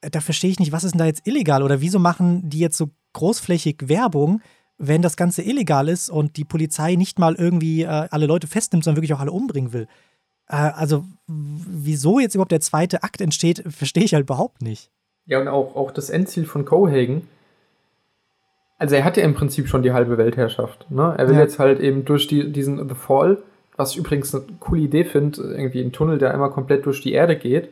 A: Äh, da verstehe ich nicht, was ist denn da jetzt illegal oder wieso machen die jetzt so großflächig Werbung, wenn das Ganze illegal ist und die Polizei nicht mal irgendwie äh, alle Leute festnimmt, sondern wirklich auch alle umbringen will. Äh, also, wieso jetzt überhaupt der zweite Akt entsteht, verstehe ich halt überhaupt nicht.
B: Ja, und auch, auch das Endziel von Cohagen. Also, er hat ja im Prinzip schon die halbe Weltherrschaft. Ne? Er will ja. jetzt halt eben durch die, diesen The Fall, was ich übrigens eine coole Idee finde, irgendwie ein Tunnel, der einmal komplett durch die Erde geht.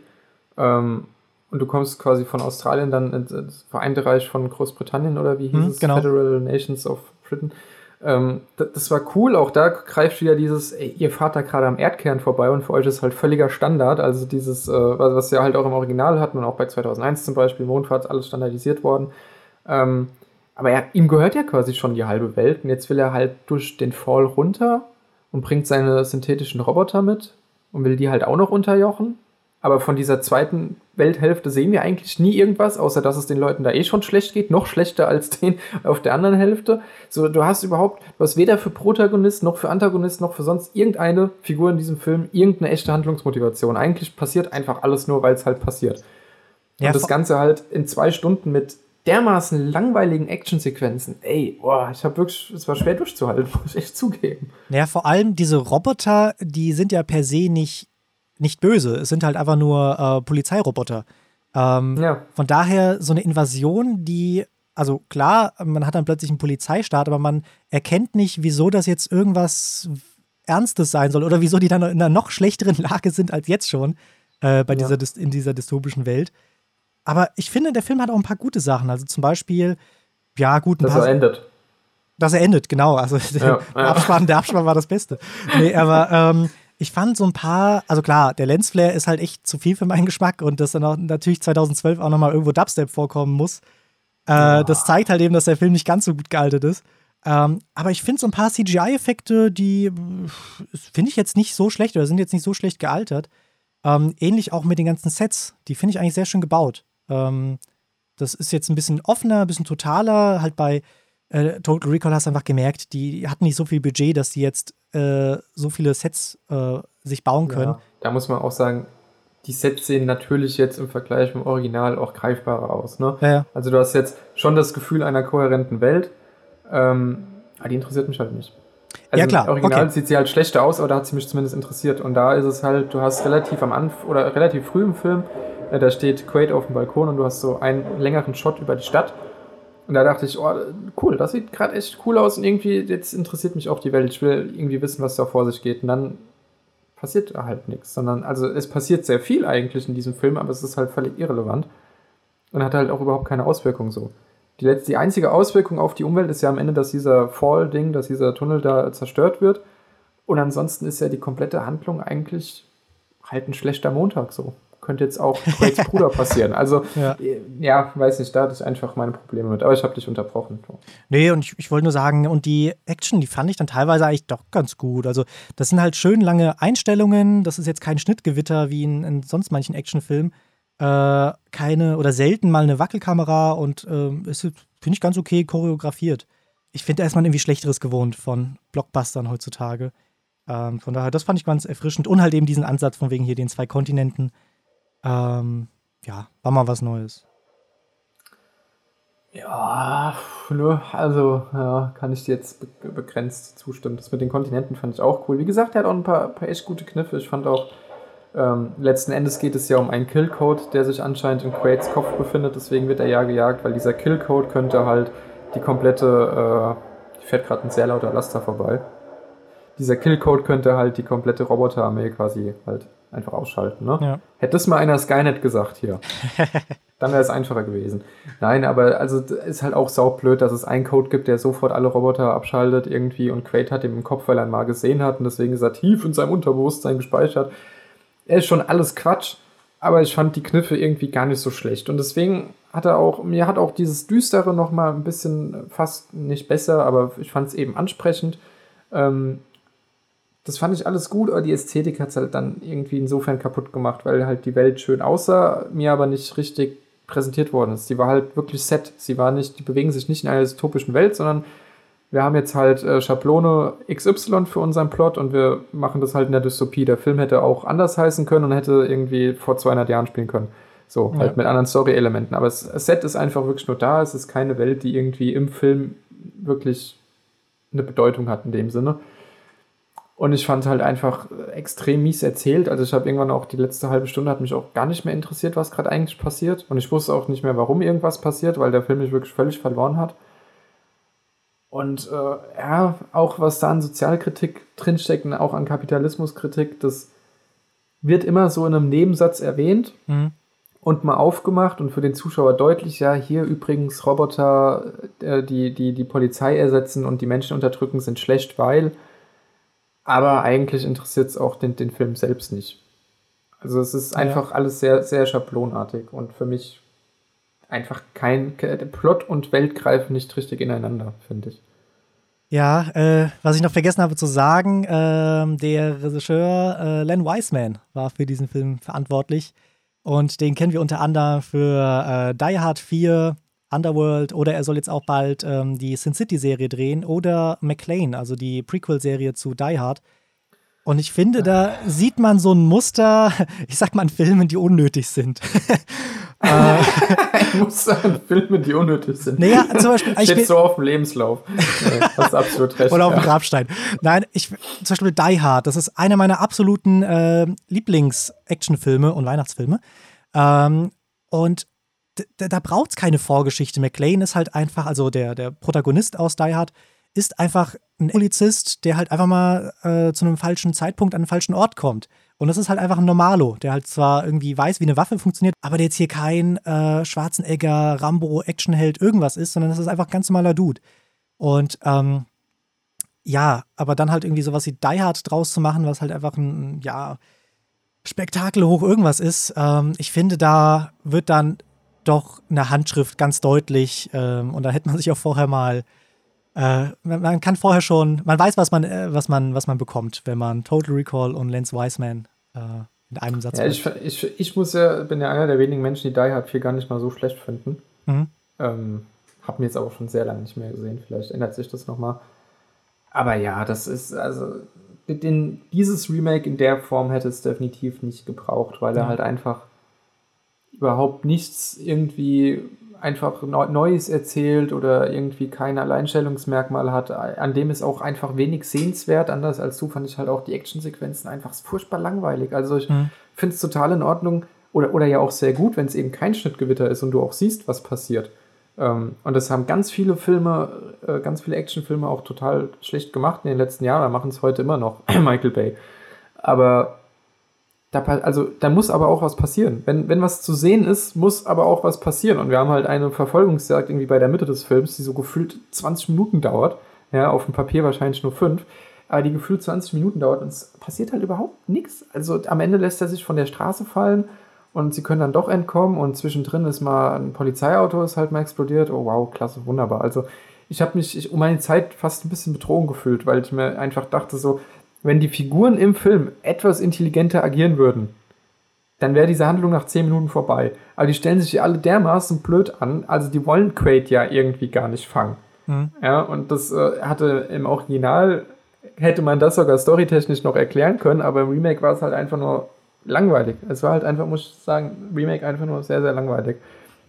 B: Ähm, und du kommst quasi von Australien dann ins Vereinte Reich von Großbritannien oder wie hieß hm, es? Genau. Federal Nations of Britain. Ähm, das, war cool, auch da greift wieder dieses, ey, ihr fahrt da gerade am Erdkern vorbei und für euch ist halt völliger Standard, also dieses, äh, was, was wir halt auch im Original hatten und auch bei 2001 zum Beispiel, Mondfahrt, alles standardisiert worden. Ähm, aber er, ihm gehört ja quasi schon die halbe Welt und jetzt will er halt durch den Fall runter und bringt seine synthetischen Roboter mit und will die halt auch noch unterjochen. Aber von dieser zweiten Welthälfte sehen wir eigentlich nie irgendwas, außer dass es den Leuten da eh schon schlecht geht, noch schlechter als den auf der anderen Hälfte. So, du hast überhaupt, du hast weder für Protagonist noch für Antagonist noch für sonst irgendeine Figur in diesem Film irgendeine echte Handlungsmotivation. Eigentlich passiert einfach alles nur, weil es halt passiert. Ja, und das Ganze halt in zwei Stunden mit dermaßen langweiligen Actionsequenzen. Ey, boah, ich habe wirklich, es war schwer durchzuhalten, muss ich echt zugeben.
A: Ja, vor allem diese Roboter, die sind ja per se nicht nicht böse. Es sind halt einfach nur äh, Polizeiroboter. Ähm, ja. Von daher so eine Invasion, die, also klar, man hat dann plötzlich einen Polizeistaat, aber man erkennt nicht, wieso das jetzt irgendwas Ernstes sein soll oder wieso die dann in einer noch schlechteren Lage sind als jetzt schon äh, bei ja. dieser, in dieser dystopischen Welt. Aber ich finde, der Film hat auch ein paar gute Sachen. Also zum Beispiel, ja, gut.
B: Dass er endet.
A: Dass er endet, genau. Also ja, der, Abspann, der Abspann war das Beste. Nee, aber ähm, ich fand so ein paar, also klar, der Lensflare ist halt echt zu viel für meinen Geschmack und dass dann auch natürlich 2012 auch nochmal irgendwo Dubstep vorkommen muss. Äh, oh. Das zeigt halt eben, dass der Film nicht ganz so gut gealtert ist. Ähm, aber ich finde so ein paar CGI-Effekte, die finde ich jetzt nicht so schlecht oder sind jetzt nicht so schlecht gealtert. Ähm, ähnlich auch mit den ganzen Sets. Die finde ich eigentlich sehr schön gebaut. Ähm, das ist jetzt ein bisschen offener, ein bisschen totaler. Halt bei äh, Total Recall hast du einfach gemerkt, die hatten nicht so viel Budget, dass die jetzt äh, so viele Sets äh, sich bauen können. Ja,
B: da muss man auch sagen, die Sets sehen natürlich jetzt im Vergleich mit dem Original auch greifbarer aus. Ne?
A: Ja, ja.
B: Also du hast jetzt schon das Gefühl einer kohärenten Welt, ähm, aber die interessiert mich halt nicht. Also
A: ja, klar.
B: Im Original
A: okay.
B: sieht sie halt schlechter aus, aber da hat sie mich zumindest interessiert. Und da ist es halt, du hast relativ am Anfang oder relativ früh im Film, äh, da steht Quaid auf dem Balkon und du hast so einen längeren Shot über die Stadt. Und da dachte ich, oh, cool, das sieht gerade echt cool aus und irgendwie, jetzt interessiert mich auch die Welt. Ich will irgendwie wissen, was da vor sich geht. Und dann passiert halt nichts, sondern, also es passiert sehr viel eigentlich in diesem Film, aber es ist halt völlig irrelevant und hat halt auch überhaupt keine Auswirkung so. Die, letzte, die einzige Auswirkung auf die Umwelt ist ja am Ende, dass dieser Fall-Ding, dass dieser Tunnel da zerstört wird. Und ansonsten ist ja die komplette Handlung eigentlich halt ein schlechter Montag so. Könnte jetzt auch Quaids Bruder passieren. Also, ja. ja. weiß nicht, da hatte ich einfach meine Probleme mit. Aber ich habe dich unterbrochen.
A: Nee, und ich, ich wollte nur sagen, und die Action, die fand ich dann teilweise eigentlich doch ganz gut. Also, das sind halt schön lange Einstellungen. Das ist jetzt kein Schnittgewitter wie in, in sonst manchen Actionfilmen äh, keine oder selten mal eine Wackelkamera und äh, ist, finde ich, ganz okay choreografiert. Ich finde, da ist man irgendwie Schlechteres gewohnt von Blockbustern heutzutage. Ähm, von daher, das fand ich ganz erfrischend. Und halt eben diesen Ansatz von wegen hier den zwei Kontinenten. Ähm, ja, war mal was Neues.
B: Ja, ne, also ja, kann ich dir jetzt begrenzt zustimmen. Das mit den Kontinenten fand ich auch cool. Wie gesagt, er hat auch ein paar, paar echt gute Kniffe. Ich fand auch ähm, letzten Endes geht es ja um einen Killcode, der sich anscheinend in Quaids Kopf befindet, deswegen wird er ja gejagt, weil dieser Killcode könnte halt die komplette, äh, fährt gerade ein sehr lauter Laster vorbei. Dieser Killcode könnte halt die komplette Roboterarmee quasi halt einfach ausschalten. Ne? Ja. Hätte das mal einer Skynet gesagt hier, dann wäre es einfacher gewesen. Nein, aber also ist halt auch saublöd, dass es einen Code gibt, der sofort alle Roboter abschaltet irgendwie und Quaid hat ihn im Kopf, weil er ihn mal gesehen hat und deswegen ist er tief in seinem Unterbewusstsein gespeichert er ist schon alles Quatsch, aber ich fand die Kniffe irgendwie gar nicht so schlecht. Und deswegen hat er auch, mir hat auch dieses Düstere noch mal ein bisschen fast nicht besser, aber ich fand es eben ansprechend. Ähm, das fand ich alles gut, aber die Ästhetik hat es halt dann irgendwie insofern kaputt gemacht, weil halt die Welt schön aussah, mir aber nicht richtig präsentiert worden ist. Die war halt wirklich set. Sie war nicht, die bewegen sich nicht in einer dystopischen Welt, sondern wir haben jetzt halt äh, Schablone XY für unseren Plot und wir machen das halt in der Dystopie. Der Film hätte auch anders heißen können und hätte irgendwie vor 200 Jahren spielen können. So, ja. halt mit anderen Story-Elementen. Aber das Set ist einfach wirklich nur da. Es ist keine Welt, die irgendwie im Film wirklich eine Bedeutung hat in dem Sinne. Und ich fand halt einfach extrem mies erzählt. Also ich habe irgendwann auch die letzte halbe Stunde hat mich auch gar nicht mehr interessiert, was gerade eigentlich passiert. Und ich wusste auch nicht mehr, warum irgendwas passiert, weil der Film mich wirklich völlig verloren hat. Und äh, ja, auch was da an Sozialkritik drinsteckt und auch an Kapitalismuskritik, das wird immer so in einem Nebensatz erwähnt mhm. und mal aufgemacht und für den Zuschauer deutlich, ja, hier übrigens Roboter, äh, die, die die Polizei ersetzen und die Menschen unterdrücken, sind schlecht, weil. Aber eigentlich interessiert es auch den, den Film selbst nicht. Also es ist einfach ja. alles sehr, sehr schablonartig und für mich einfach kein Plot und Welt greifen nicht richtig ineinander, finde ich.
A: Ja, äh, was ich noch vergessen habe zu sagen, äh, der Regisseur äh, Len Wiseman war für diesen Film verantwortlich. Und den kennen wir unter anderem für äh, Die Hard 4, Underworld oder er soll jetzt auch bald ähm, die Sin City-Serie drehen oder McLean, also die Prequel-Serie zu Die Hard. Und ich finde, da sieht man so ein Muster, ich sag mal, in Filmen, die unnötig sind.
B: ein Muster in Filmen, die unnötig sind.
A: Naja, zum Beispiel.
B: Steht so auf dem Lebenslauf. das ist absolut recht.
A: Oder auf dem Grabstein. Nein, ich, zum Beispiel Die Hard, das ist einer meiner absoluten äh, Lieblings-Actionfilme und Weihnachtsfilme. Ähm, und da braucht es keine Vorgeschichte. McLean ist halt einfach, also der, der Protagonist aus Die Hard, ist einfach ein Polizist, der halt einfach mal äh, zu einem falschen Zeitpunkt an einen falschen Ort kommt. Und das ist halt einfach ein Normalo, der halt zwar irgendwie weiß, wie eine Waffe funktioniert, aber der jetzt hier kein äh, Schwarzenegger, Rambo, Actionheld, irgendwas ist, sondern das ist einfach ein ganz normaler Dude. Und ähm, ja, aber dann halt irgendwie sowas wie Die Hard draus zu machen, was halt einfach ein, ja, Spektakel hoch irgendwas ist, ähm, ich finde, da wird dann doch eine Handschrift ganz deutlich ähm, und da hätte man sich auch vorher mal äh, man kann vorher schon, man weiß, was man, äh, was man, was man bekommt, wenn man Total Recall und Lance Wiseman äh, in einem Satz
B: ja, ich, ich, ich muss ja, bin ja einer der wenigen Menschen, die Die Hard 4 gar nicht mal so schlecht finden. Mhm. Ähm, hab mir jetzt auch schon sehr lange nicht mehr gesehen. Vielleicht ändert sich das nochmal. Aber ja, das ist, also, den, dieses Remake in der Form hätte es definitiv nicht gebraucht, weil er halt einfach überhaupt nichts irgendwie einfach Neues erzählt oder irgendwie kein Alleinstellungsmerkmal hat, an dem ist auch einfach wenig sehenswert. Anders als du fand ich halt auch die Actionsequenzen einfach furchtbar langweilig. Also ich mhm. finde es total in Ordnung oder, oder ja auch sehr gut, wenn es eben kein Schnittgewitter ist und du auch siehst, was passiert. Ähm, und das haben ganz viele Filme, äh, ganz viele Actionfilme auch total schlecht gemacht in den letzten Jahren. Da machen es heute immer noch Michael Bay. Aber da, also, da muss aber auch was passieren. Wenn, wenn was zu sehen ist, muss aber auch was passieren. Und wir haben halt eine Verfolgungsjagd irgendwie bei der Mitte des Films, die so gefühlt 20 Minuten dauert. Ja, auf dem Papier wahrscheinlich nur 5. Aber die gefühlt 20 Minuten dauert und es passiert halt überhaupt nichts. Also am Ende lässt er sich von der Straße fallen und sie können dann doch entkommen und zwischendrin ist mal ein Polizeiauto ist halt mal explodiert. Oh wow, klasse, wunderbar. Also ich habe mich ich, um meine Zeit fast ein bisschen betrogen gefühlt, weil ich mir einfach dachte so, wenn die Figuren im Film etwas intelligenter agieren würden, dann wäre diese Handlung nach 10 Minuten vorbei. Aber die stellen sich alle dermaßen blöd an, also die wollen Quaid ja irgendwie gar nicht fangen. Mhm. Ja, und das äh, hatte im Original, hätte man das sogar storytechnisch noch erklären können, aber im Remake war es halt einfach nur langweilig. Es war halt einfach, muss ich sagen, Remake einfach nur sehr, sehr langweilig.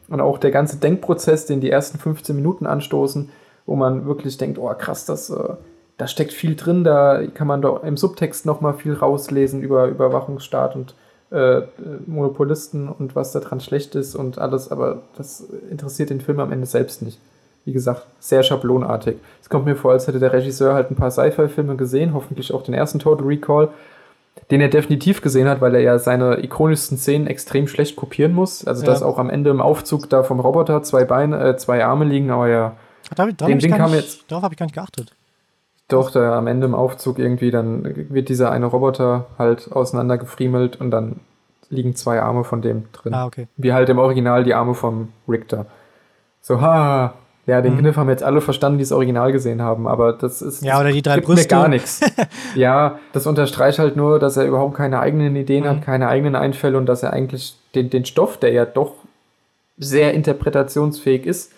B: Und auch der ganze Denkprozess, den die ersten 15 Minuten anstoßen, wo man wirklich denkt, oh krass, das äh, da steckt viel drin, da kann man doch im Subtext nochmal viel rauslesen über Überwachungsstaat und äh, Monopolisten und was daran schlecht ist und alles, aber das interessiert den Film am Ende selbst nicht. Wie gesagt, sehr schablonartig. Es kommt mir vor, als hätte der Regisseur halt ein paar Sci-Fi-Filme gesehen, hoffentlich auch den ersten Total Recall, den er definitiv gesehen hat, weil er ja seine ikonischsten Szenen extrem schlecht kopieren muss. Also, ja. dass auch am Ende im Aufzug da vom Roboter zwei Beine, äh, zwei Arme liegen, aber ja.
A: Darauf, den Ding kam jetzt. Darauf habe ich gar nicht geachtet.
B: Doch, da am Ende im Aufzug irgendwie, dann wird dieser eine Roboter halt auseinandergefriemelt und dann liegen zwei Arme von dem drin.
A: Ah, okay.
B: Wie halt im Original die Arme vom Richter. So, ha, ja, den mhm. Kniff haben jetzt alle verstanden, die das Original gesehen haben, aber das ist.
A: Ja, oder die drei Brüste.
B: Mir gar nichts. ja, das unterstreicht halt nur, dass er überhaupt keine eigenen Ideen mhm. hat, keine eigenen Einfälle und dass er eigentlich den, den Stoff, der ja doch sehr interpretationsfähig ist,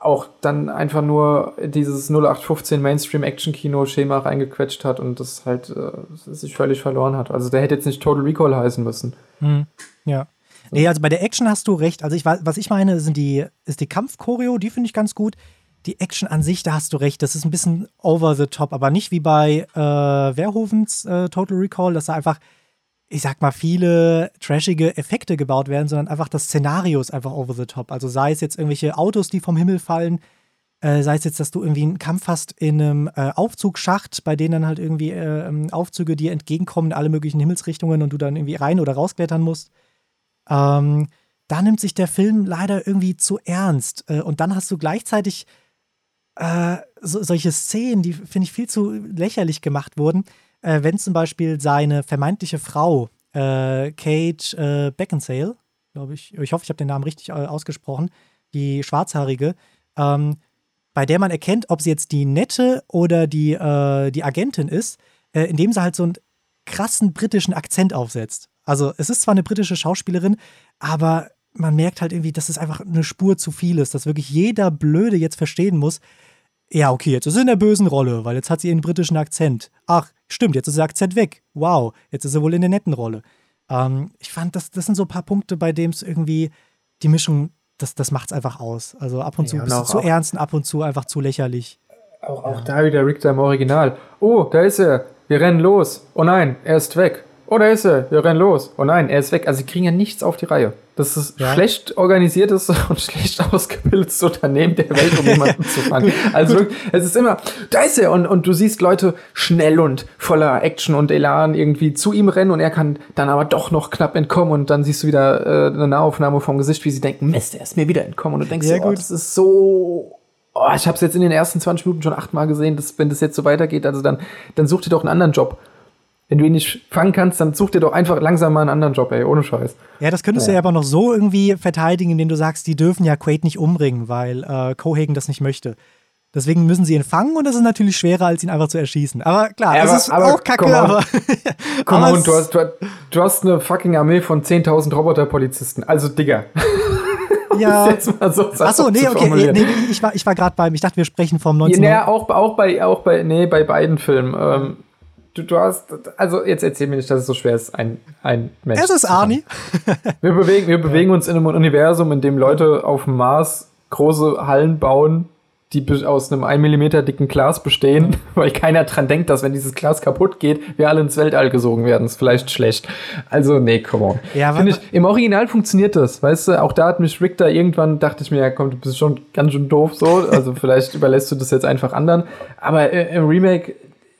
B: auch dann einfach nur dieses 0815 Mainstream-Action-Kino-Schema reingequetscht hat und das halt äh, sich völlig verloren hat. Also der hätte jetzt nicht Total Recall heißen müssen.
A: Hm, ja. Nee, also bei der Action hast du recht. Also ich was ich meine, sind die, ist die Kampfchoreo, die finde ich ganz gut. Die Action an sich, da hast du recht, das ist ein bisschen over the top, aber nicht wie bei äh, Verhovens äh, Total Recall, dass da einfach ich sag mal, viele trashige Effekte gebaut werden, sondern einfach das Szenario ist einfach over the top. Also sei es jetzt irgendwelche Autos, die vom Himmel fallen, äh, sei es jetzt, dass du irgendwie einen Kampf hast in einem äh, Aufzugsschacht, bei denen dann halt irgendwie äh, ähm, Aufzüge dir entgegenkommen in alle möglichen Himmelsrichtungen und du dann irgendwie rein oder rausklettern musst. Ähm, da nimmt sich der Film leider irgendwie zu ernst. Äh, und dann hast du gleichzeitig äh, so, solche Szenen, die, finde ich, viel zu lächerlich gemacht wurden äh, wenn zum Beispiel seine vermeintliche Frau, äh, Kate äh, Beckinsale, glaube ich, ich hoffe, ich habe den Namen richtig äh, ausgesprochen, die Schwarzhaarige, ähm, bei der man erkennt, ob sie jetzt die Nette oder die, äh, die Agentin ist, äh, indem sie halt so einen krassen britischen Akzent aufsetzt. Also es ist zwar eine britische Schauspielerin, aber man merkt halt irgendwie, dass es einfach eine Spur zu viel ist, dass wirklich jeder Blöde jetzt verstehen muss, ja, okay, jetzt ist sie in der bösen Rolle, weil jetzt hat sie ihren britischen Akzent. Ach, stimmt, jetzt ist der Akzent weg. Wow, jetzt ist sie wohl in der netten Rolle. Ähm, ich fand, das, das sind so ein paar Punkte, bei denen es irgendwie die Mischung, das, das macht es einfach aus. Also ab und zu ja, ein bisschen zu ernst und ab und zu einfach zu lächerlich.
B: Auch, auch ja. da wieder Richter im Original. Oh, da ist er. Wir rennen los. Oh nein, er ist weg. Oh, da ist er. Wir rennen los. Oh nein, er ist weg. Also sie kriegen ja nichts auf die Reihe. Das ist ja. schlecht organisiertes und schlecht ausgebildetes Unternehmen der Welt, um jemanden zu fangen. Also es ist immer, da ist er. Und, und du siehst Leute schnell und voller Action und Elan irgendwie zu ihm rennen und er kann dann aber doch noch knapp entkommen und dann siehst du wieder äh, eine Nahaufnahme vom Gesicht, wie sie denken, Mist, er ist mir wieder entkommen. Und du denkst, ja, oh, das ist so oh, ich habe es jetzt in den ersten 20 Minuten schon achtmal gesehen, dass, wenn das jetzt so weitergeht, also dann, dann such dir doch einen anderen Job. Wenn du ihn nicht fangen kannst, dann such dir doch einfach langsam mal einen anderen Job, ey, ohne Scheiß.
A: Ja, das könntest ja. du ja aber noch so irgendwie verteidigen, indem du sagst, die dürfen ja Quaid nicht umbringen, weil äh, Cohagen das nicht möchte. Deswegen müssen sie ihn fangen und das ist natürlich schwerer, als ihn einfach zu erschießen. Aber klar, ja, aber, ist aber, auch kacke, aber.
B: Komm aber und du hast, du, du hast eine fucking Armee von 10.000 Roboterpolizisten. Also, Digga.
A: Ja. So Achso, nee, okay, nee, nee, ich war, ich war gerade beim, ich dachte, wir sprechen vom 19.
B: Ja, auch, auch bei, auch bei, nee, bei beiden Filmen. Ähm, du, du hast, also jetzt erzähl mir nicht, dass es so schwer ist, ein, ein
A: Mensch. Es ist Arnie.
B: wir bewegen, wir bewegen uns in einem Universum, in dem Leute auf dem Mars große Hallen bauen, die aus einem 1 mm dicken Glas bestehen, weil keiner dran denkt, dass wenn dieses Glas kaputt geht, wir alle ins Weltall gesogen werden. Ist vielleicht schlecht. Also, nee, come on. Ja, Find ich, Im Original funktioniert das, weißt du? Auch da hat mich Rick da irgendwann, dachte ich mir, ja komm, du bist schon ganz schön doof so. Also vielleicht überlässt du das jetzt einfach anderen. Aber äh, im Remake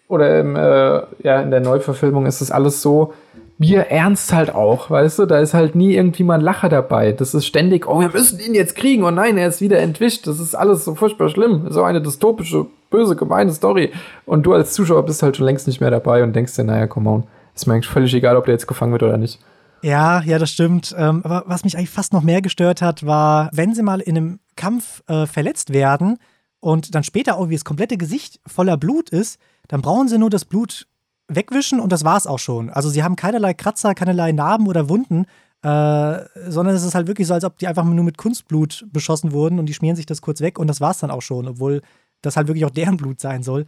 B: oder im, äh, ja, in der Neuverfilmung ist das alles so, Bier ernst halt auch, weißt du? Da ist halt nie irgendwie mal ein Lacher dabei. Das ist ständig, oh, wir müssen ihn jetzt kriegen. Oh nein, er ist wieder entwischt. Das ist alles so furchtbar schlimm. So eine dystopische, böse, gemeine Story. Und du als Zuschauer bist halt schon längst nicht mehr dabei und denkst dir, naja, come on. Ist mir eigentlich völlig egal, ob der jetzt gefangen wird oder nicht.
A: Ja, ja, das stimmt. Ähm, aber was mich eigentlich fast noch mehr gestört hat, war, wenn sie mal in einem Kampf äh, verletzt werden und dann später irgendwie das komplette Gesicht voller Blut ist, dann brauchen sie nur das Blut wegwischen und das war's auch schon. Also sie haben keinerlei Kratzer, keinerlei Narben oder Wunden, äh, sondern es ist halt wirklich so, als ob die einfach nur mit Kunstblut beschossen wurden und die schmieren sich das kurz weg und das war's dann auch schon, obwohl das halt wirklich auch deren Blut sein soll.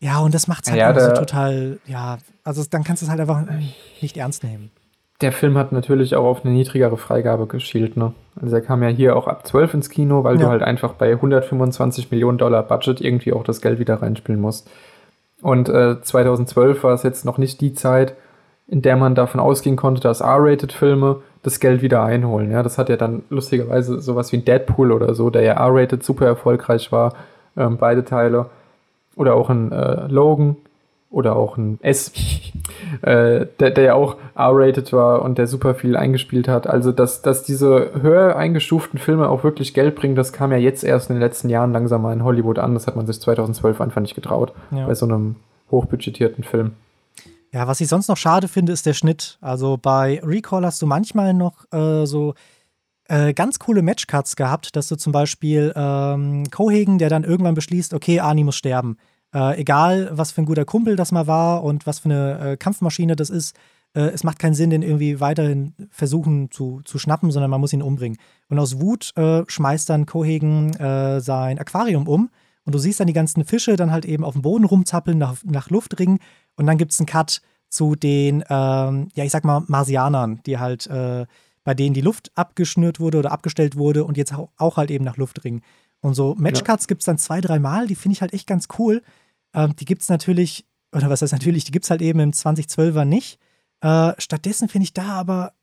A: Ja, und das macht's halt ja, so total, ja, also dann kannst du es halt einfach nicht ernst nehmen.
B: Der Film hat natürlich auch auf eine niedrigere Freigabe geschielt, ne? Also er kam ja hier auch ab 12 ins Kino, weil ja. du halt einfach bei 125 Millionen Dollar Budget irgendwie auch das Geld wieder reinspielen musst. Und äh, 2012 war es jetzt noch nicht die Zeit, in der man davon ausgehen konnte, dass R-Rated-Filme das Geld wieder einholen. Ja, das hat ja dann lustigerweise sowas wie ein Deadpool oder so, der ja R-Rated super erfolgreich war, ähm, beide Teile. Oder auch ein äh, Logan, oder auch ein S, äh, der, der ja auch R-rated war und der super viel eingespielt hat. Also, dass, dass diese höher eingestuften Filme auch wirklich Geld bringen, das kam ja jetzt erst in den letzten Jahren langsam mal in Hollywood an. Das hat man sich 2012 einfach nicht getraut, ja. bei so einem hochbudgetierten Film.
A: Ja, was ich sonst noch schade finde, ist der Schnitt. Also bei Recall hast du manchmal noch äh, so äh, ganz coole Matchcuts gehabt, dass du zum Beispiel ähm, Cohagen, der dann irgendwann beschließt, okay, Arnie muss sterben äh, egal, was für ein guter Kumpel das mal war und was für eine äh, Kampfmaschine das ist, äh, es macht keinen Sinn, den irgendwie weiterhin versuchen zu, zu schnappen, sondern man muss ihn umbringen. Und aus Wut äh, schmeißt dann Cohagen äh, sein Aquarium um und du siehst dann die ganzen Fische dann halt eben auf dem Boden rumzappeln, nach, nach Luft ringen und dann gibt es einen Cut zu den, ähm, ja, ich sag mal, Marsianern, die halt, äh, bei denen die Luft abgeschnürt wurde oder abgestellt wurde und jetzt auch halt eben nach Luft ringen. Und so Matchcards ja. gibt es dann zwei, dreimal, die finde ich halt echt ganz cool. Ähm, die gibt es natürlich, oder was heißt natürlich, die gibt es halt eben im 2012er nicht. Äh, stattdessen finde ich da aber,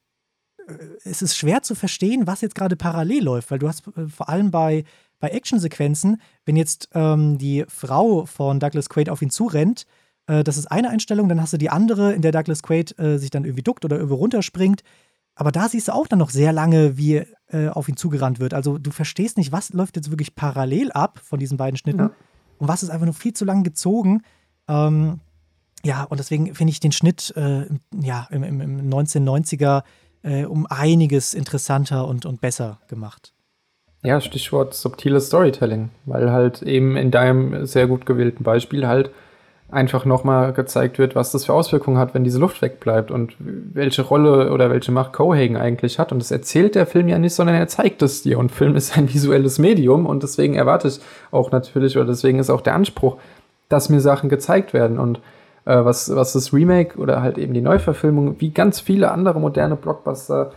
A: äh, es ist schwer zu verstehen, was jetzt gerade parallel läuft, weil du hast äh, vor allem bei, bei Actionsequenzen, wenn jetzt ähm, die Frau von Douglas Quaid auf ihn zurennt, äh, das ist eine Einstellung, dann hast du die andere, in der Douglas Quaid äh, sich dann irgendwie duckt oder irgendwie runterspringt. Aber da siehst du auch dann noch sehr lange, wie äh, auf ihn zugerannt wird. Also du verstehst nicht, was läuft jetzt wirklich parallel ab von diesen beiden Schnitten ja. Und was ist einfach nur viel zu lang gezogen. Ähm, ja, und deswegen finde ich den Schnitt äh, ja, im, im, im 1990er äh, um einiges interessanter und, und besser gemacht.
B: Ja, Stichwort subtiles Storytelling, weil halt eben in deinem sehr gut gewählten Beispiel halt einfach nochmal gezeigt wird, was das für Auswirkungen hat, wenn diese Luft wegbleibt und welche Rolle oder welche Macht Cohagen eigentlich hat. Und das erzählt der Film ja nicht, sondern er zeigt es dir. Und Film ist ein visuelles Medium und deswegen erwarte ich auch natürlich, oder deswegen ist auch der Anspruch, dass mir Sachen gezeigt werden. Und äh, was, was das Remake oder halt eben die Neuverfilmung, wie ganz viele andere moderne Blockbuster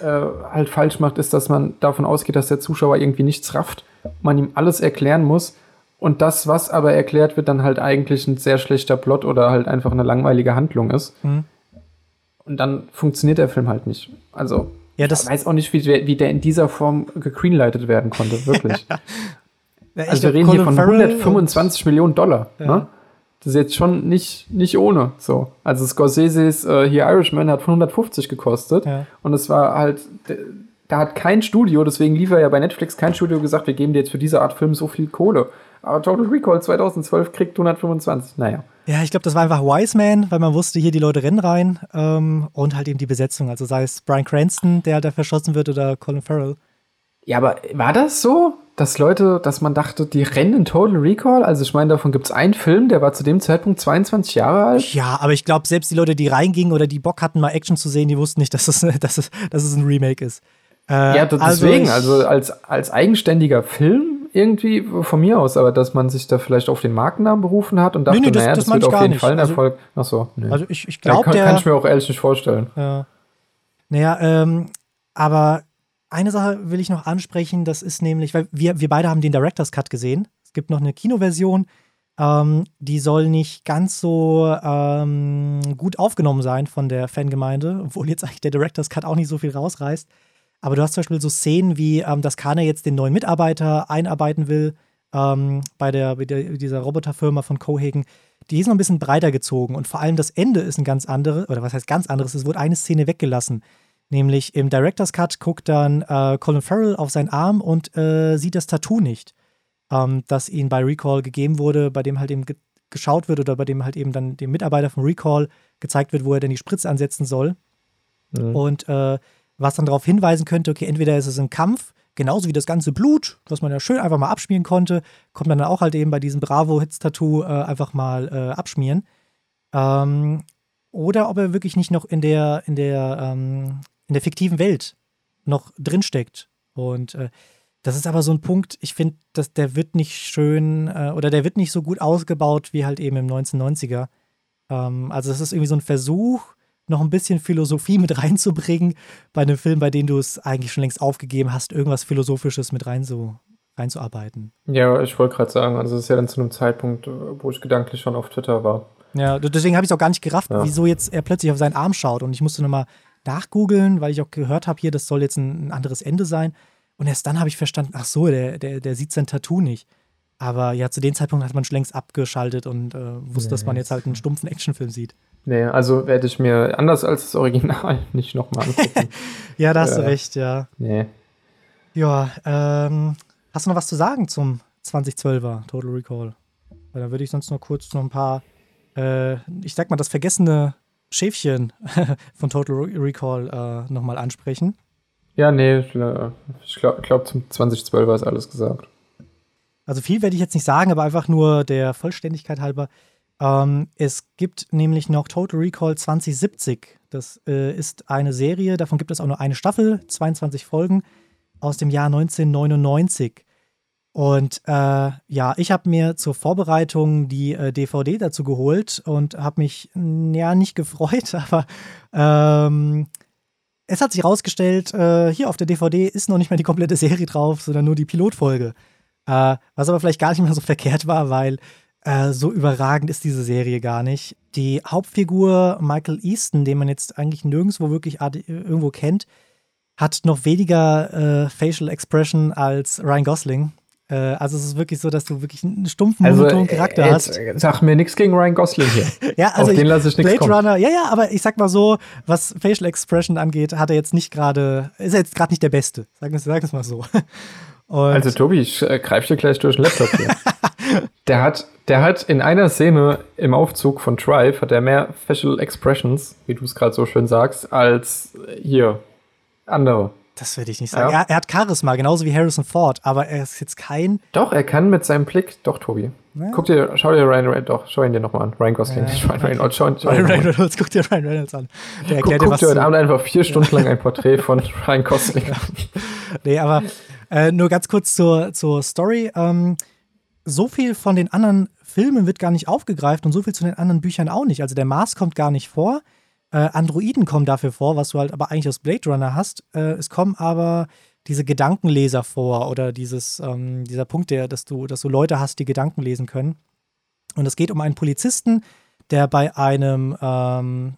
B: äh, halt falsch macht, ist, dass man davon ausgeht, dass der Zuschauer irgendwie nichts rafft, man ihm alles erklären muss und das, was aber erklärt wird, dann halt eigentlich ein sehr schlechter Plot oder halt einfach eine langweilige Handlung ist. Mhm. Und dann funktioniert der Film halt nicht. Also, ja, das ich weiß auch nicht, wie, wie der in dieser Form gegreenlightet werden konnte, wirklich. ja, also wir reden Colin hier von Farrell 125 Millionen Dollar. Ja. Ne? Das ist jetzt schon nicht, nicht ohne. So. Also Scorsese's äh, hier Irishman hat von 150 gekostet. Ja. Und es war halt, da hat kein Studio, deswegen lief er ja bei Netflix, kein Studio gesagt, wir geben dir jetzt für diese Art Film so viel Kohle. Aber Total Recall 2012 kriegt 125. Naja.
A: Ja, ich glaube, das war einfach Wiseman, weil man wusste, hier die Leute rennen rein ähm, und halt eben die Besetzung. Also sei es Brian Cranston, der da verschossen wird, oder Colin Farrell.
B: Ja, aber war das so? dass Leute, dass man dachte, die rennen in Total Recall? Also ich meine, davon gibt es einen Film, der war zu dem Zeitpunkt 22 Jahre alt.
A: Ja, aber ich glaube, selbst die Leute, die reingingen oder die Bock hatten, mal Action zu sehen, die wussten nicht, dass es, dass es, dass es ein Remake ist.
B: Äh, ja, deswegen, also, also als, als eigenständiger Film irgendwie von mir aus, aber dass man sich da vielleicht auf den Markennamen berufen hat und dachte, nee, nee, das, naja, das, das wird auf jeden nicht. Fall ein also, Erfolg. Achso,
A: nee. Also ich, ich glaube,
B: ja, kann, kann, ich mir auch ehrlich nicht vorstellen.
A: Ja. Naja, ähm, aber eine Sache will ich noch ansprechen, das ist nämlich, weil wir, wir beide haben den Director's Cut gesehen. Es gibt noch eine Kinoversion, ähm, die soll nicht ganz so ähm, gut aufgenommen sein von der Fangemeinde, obwohl jetzt eigentlich der Director's Cut auch nicht so viel rausreißt. Aber du hast zum Beispiel so Szenen wie, ähm, dass Kana jetzt den neuen Mitarbeiter einarbeiten will ähm, bei, der, bei der, dieser Roboterfirma von Cohagen. Die ist noch ein bisschen breiter gezogen und vor allem das Ende ist ein ganz anderes, oder was heißt ganz anderes, es wurde eine Szene weggelassen. Nämlich im Director's Cut guckt dann äh, Colin Farrell auf seinen Arm und äh, sieht das Tattoo nicht, ähm, das ihm bei Recall gegeben wurde, bei dem halt eben ge geschaut wird oder bei dem halt eben dann dem Mitarbeiter von Recall gezeigt wird, wo er denn die Spritze ansetzen soll. Mhm. Und äh, was dann darauf hinweisen könnte, okay, entweder ist es ein Kampf, genauso wie das ganze Blut, was man ja schön einfach mal abschmieren konnte, kommt man dann auch halt eben bei diesem Bravo-Hits-Tattoo äh, einfach mal äh, abschmieren. Ähm, oder ob er wirklich nicht noch in der, in der, ähm, in der fiktiven Welt noch drinsteckt. Und äh, das ist aber so ein Punkt, ich finde, der wird nicht schön äh, oder der wird nicht so gut ausgebaut wie halt eben im 1990er. Ähm, also es ist irgendwie so ein Versuch, noch ein bisschen Philosophie mit reinzubringen bei einem Film, bei dem du es eigentlich schon längst aufgegeben hast, irgendwas Philosophisches mit rein so, reinzuarbeiten.
B: Ja, ich wollte gerade sagen, also es ist ja dann zu einem Zeitpunkt, wo ich gedanklich schon auf Twitter war.
A: Ja, deswegen habe ich es auch gar nicht gerafft, ja. wieso jetzt er plötzlich auf seinen Arm schaut. Und ich musste nochmal nachgoogeln, weil ich auch gehört habe, hier, das soll jetzt ein, anderes Ende sein. Und erst dann habe ich verstanden, ach so, der, der, der sieht sein Tattoo nicht. Aber ja, zu dem Zeitpunkt hat man schon längst abgeschaltet und äh, wusste, nee, dass man jetzt halt einen stumpfen Actionfilm sieht.
B: Nee, also werde ich mir anders als das Original nicht nochmal angucken.
A: ja, da hast äh, du recht, ja.
B: Nee.
A: Ja, ähm, hast du noch was zu sagen zum 2012er Total Recall? Weil da würde ich sonst noch kurz noch ein paar, äh, ich sag mal, das vergessene Schäfchen von Total Recall äh, nochmal ansprechen.
B: Ja, nee, ich glaube, glaub, zum 2012er ist alles gesagt.
A: Also viel werde ich jetzt nicht sagen, aber einfach nur der Vollständigkeit halber. Ähm, es gibt nämlich noch Total Recall 2070. Das äh, ist eine Serie, davon gibt es auch nur eine Staffel, 22 Folgen aus dem Jahr 1999. Und äh, ja, ich habe mir zur Vorbereitung die äh, DVD dazu geholt und habe mich ja nicht gefreut, aber ähm, es hat sich herausgestellt, äh, hier auf der DVD ist noch nicht mal die komplette Serie drauf, sondern nur die Pilotfolge. Äh, was aber vielleicht gar nicht mehr so verkehrt war, weil äh, so überragend ist diese Serie gar nicht. Die Hauptfigur Michael Easton, den man jetzt eigentlich nirgendwo wirklich irgendwo kennt, hat noch weniger äh, Facial Expression als Ryan Gosling. Äh, also es ist wirklich so, dass du wirklich einen stumpfen, also, monotonen Charakter äh, hast.
B: Sag mir nichts gegen Ryan Gosling hier.
A: ja, also
B: Auf den lasse ich nichts
A: Blade Runner, ja, ja, aber ich sag mal so, was Facial Expression angeht, hat er jetzt nicht gerade, ist er jetzt gerade nicht der Beste. Wir es mal so.
B: Und also Tobi, ich äh, greife dir gleich durch den Laptop hier. der, hat, der hat in einer Szene im Aufzug von Drive hat er mehr Facial Expressions, wie du es gerade so schön sagst, als hier andere.
A: Das würde ich nicht sagen. Ja. Er, er, hat Charisma, genauso wie Harrison Ford, aber er ist jetzt kein.
B: Doch, er kann mit seinem Blick, doch, Tobi. Ja. Guck dir, schau dir Ryan Reynolds, doch, schau ihn dir nochmal an. Ryan Gosling, ja, nicht Ryan Reynolds. Schau, schau Ryan Reynolds, guck dir Ryan Reynolds an. Der erklärt guck, dir, guck dir heute Abend einfach vier Stunden lang ein Porträt von Ryan Gosling an.
A: Nee, aber äh, nur ganz kurz zur, zur Story. Ähm, so viel von den anderen Filmen wird gar nicht aufgegreift und so viel zu den anderen Büchern auch nicht. Also der Mars kommt gar nicht vor. Äh, Androiden kommen dafür vor, was du halt aber eigentlich aus Blade Runner hast. Äh, es kommen aber diese Gedankenleser vor oder dieses, ähm, dieser Punkt, der, dass du, dass du Leute hast, die Gedanken lesen können. Und es geht um einen Polizisten, der bei einem, ähm,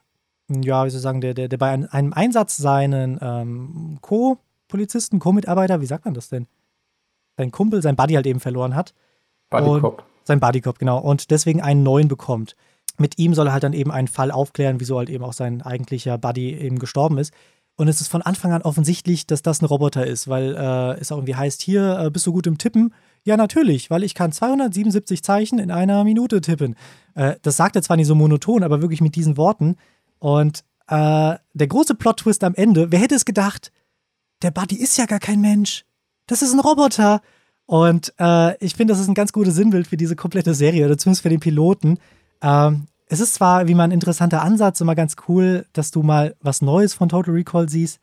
A: ja, wie soll ich sagen, der, der, der bei einem Einsatz seinen ähm, Co- Polizisten, Co-Mitarbeiter, wie sagt man das denn? Sein Kumpel, sein Buddy halt eben verloren hat.
B: Buddy-Cop.
A: Sein Buddy-Cop, genau. Und deswegen einen neuen bekommt. Mit ihm soll er halt dann eben einen Fall aufklären, wieso halt eben auch sein eigentlicher Buddy eben gestorben ist. Und es ist von Anfang an offensichtlich, dass das ein Roboter ist, weil äh, es auch irgendwie heißt, hier, äh, bist du gut im Tippen? Ja, natürlich, weil ich kann 277 Zeichen in einer Minute tippen. Äh, das sagt er zwar nicht so monoton, aber wirklich mit diesen Worten. Und äh, der große Plot-Twist am Ende, wer hätte es gedacht, der Buddy ist ja gar kein Mensch. Das ist ein Roboter. Und äh, ich finde, das ist ein ganz gutes Sinnbild für diese komplette Serie oder zumindest für den Piloten. Ähm, es ist zwar wie mal ein interessanter Ansatz, immer ganz cool, dass du mal was Neues von Total Recall siehst,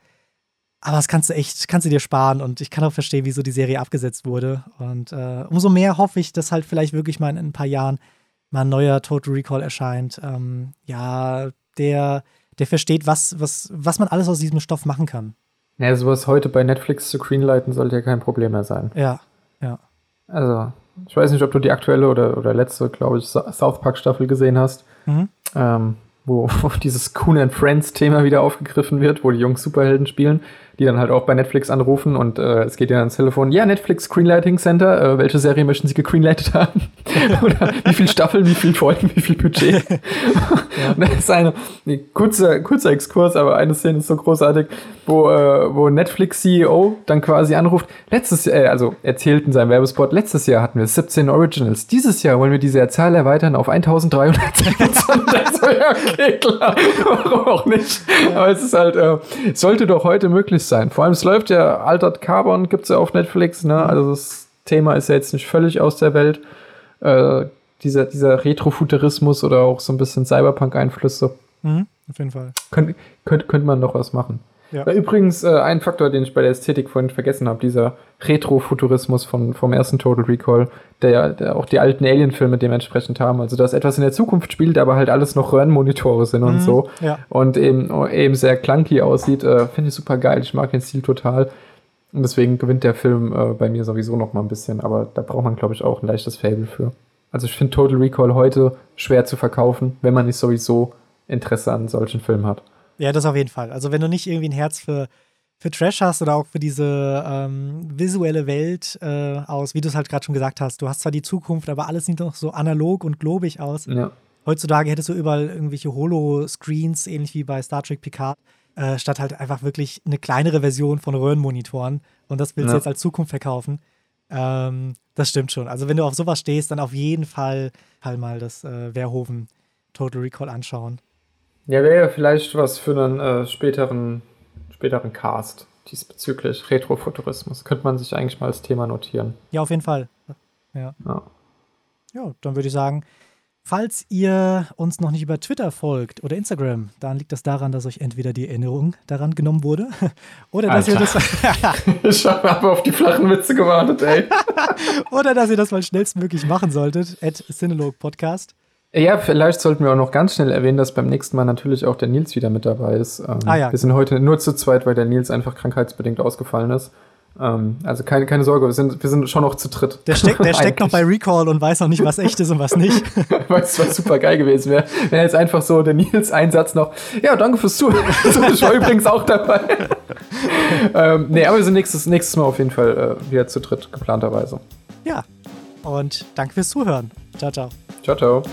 A: aber das kannst du echt, kannst du dir sparen und ich kann auch verstehen, wieso die Serie abgesetzt wurde. Und äh, umso mehr hoffe ich, dass halt vielleicht wirklich mal in ein paar Jahren mal ein neuer Total Recall erscheint. Ähm, ja, der, der versteht, was, was, was man alles aus diesem Stoff machen kann.
B: Ja, sowas heute bei Netflix zu greenlighten sollte ja kein Problem mehr sein.
A: Ja, ja.
B: Also, ich weiß nicht, ob du die aktuelle oder, oder letzte, glaube ich, South Park Staffel gesehen hast. Mhm. Ähm, wo, wo dieses Coon and Friends Thema wieder aufgegriffen wird, wo die Jungs Superhelden spielen die dann halt auch bei Netflix anrufen und äh, es geht ja ans Telefon, ja, Netflix Screenlighting Center, äh, welche Serie möchten Sie gegreenlightet haben? Oder wie viele Staffeln, wie viele Folgen, wie viel Budget? ja. Und das ist eine, eine kurzer, kurzer Exkurs, aber eine Szene ist so großartig, wo, äh, wo Netflix CEO dann quasi anruft, letztes Jahr, äh, also erzählt in seinem Werbespot, letztes Jahr hatten wir 17 Originals, dieses Jahr wollen wir diese Zahl erweitern auf 1300. so, ja, okay, klar, warum auch nicht? Aber es ist halt, äh, sollte doch heute möglich sein. Vor allem, es läuft ja, Altered Carbon gibt es ja auf Netflix, ne? Mhm. Also das Thema ist ja jetzt nicht völlig aus der Welt. Äh, dieser, dieser Retrofuturismus oder auch so ein bisschen Cyberpunk-Einflüsse.
A: Mhm, auf jeden Fall.
B: Könnte könnt, könnt man noch was machen. Ja. Übrigens, äh, ein Faktor, den ich bei der Ästhetik vorhin vergessen habe, dieser Retrofuturismus von, vom ersten Total Recall, der, der auch die alten Alien-Filme dementsprechend haben. Also, dass etwas in der Zukunft spielt, aber halt alles noch Röhrenmonitore sind mhm, und so. Ja. Und eben, eben sehr clunky aussieht, äh, finde ich super geil. Ich mag den Stil total. Und deswegen gewinnt der Film äh, bei mir sowieso noch mal ein bisschen. Aber da braucht man, glaube ich, auch ein leichtes Fable für. Also, ich finde Total Recall heute schwer zu verkaufen, wenn man nicht sowieso Interesse an solchen Filmen hat.
A: Ja, das auf jeden Fall. Also wenn du nicht irgendwie ein Herz für, für Trash hast oder auch für diese ähm, visuelle Welt äh, aus, wie du es halt gerade schon gesagt hast, du hast zwar die Zukunft, aber alles sieht noch so analog und globig aus. Ja. Heutzutage hättest du überall irgendwelche Holo-Screens, ähnlich wie bei Star Trek Picard, äh, statt halt einfach wirklich eine kleinere Version von Röhrenmonitoren. Und das willst du jetzt als Zukunft verkaufen. Ähm, das stimmt schon. Also wenn du auf sowas stehst, dann auf jeden Fall halt mal das äh, Verhoeven Total Recall anschauen.
B: Ja, wäre ja vielleicht was für einen äh, späteren, späteren Cast diesbezüglich. Retrofuturismus. Könnte man sich eigentlich mal als Thema notieren.
A: Ja, auf jeden Fall. Ja. Ja, ja dann würde ich sagen, falls ihr uns noch nicht über Twitter folgt oder Instagram, dann liegt das daran, dass euch entweder die Erinnerung daran genommen wurde oder dass Alter. ihr
B: das. ich habe auf die flachen Witze gewartet, ey.
A: oder dass ihr das mal schnellstmöglich machen solltet. At Cinelog Podcast.
B: Ja, vielleicht sollten wir auch noch ganz schnell erwähnen, dass beim nächsten Mal natürlich auch der Nils wieder mit dabei ist. Ähm, ah, ja. Wir sind heute nur zu zweit, weil der Nils einfach krankheitsbedingt ausgefallen ist. Ähm, also keine, keine Sorge, wir sind, wir sind schon noch zu dritt.
A: Der steckt, der steckt noch bei Recall und weiß noch nicht, was echt ist und was nicht.
B: du, was super geil gewesen wäre, wenn jetzt einfach so der Nils Einsatz noch, ja, danke fürs Zuhören. ich war übrigens auch dabei. ähm, nee, aber wir sind nächstes, nächstes Mal auf jeden Fall äh, wieder zu dritt, geplanterweise.
A: Ja, und danke fürs Zuhören. Ciao, ciao.
B: Ciao, ciao.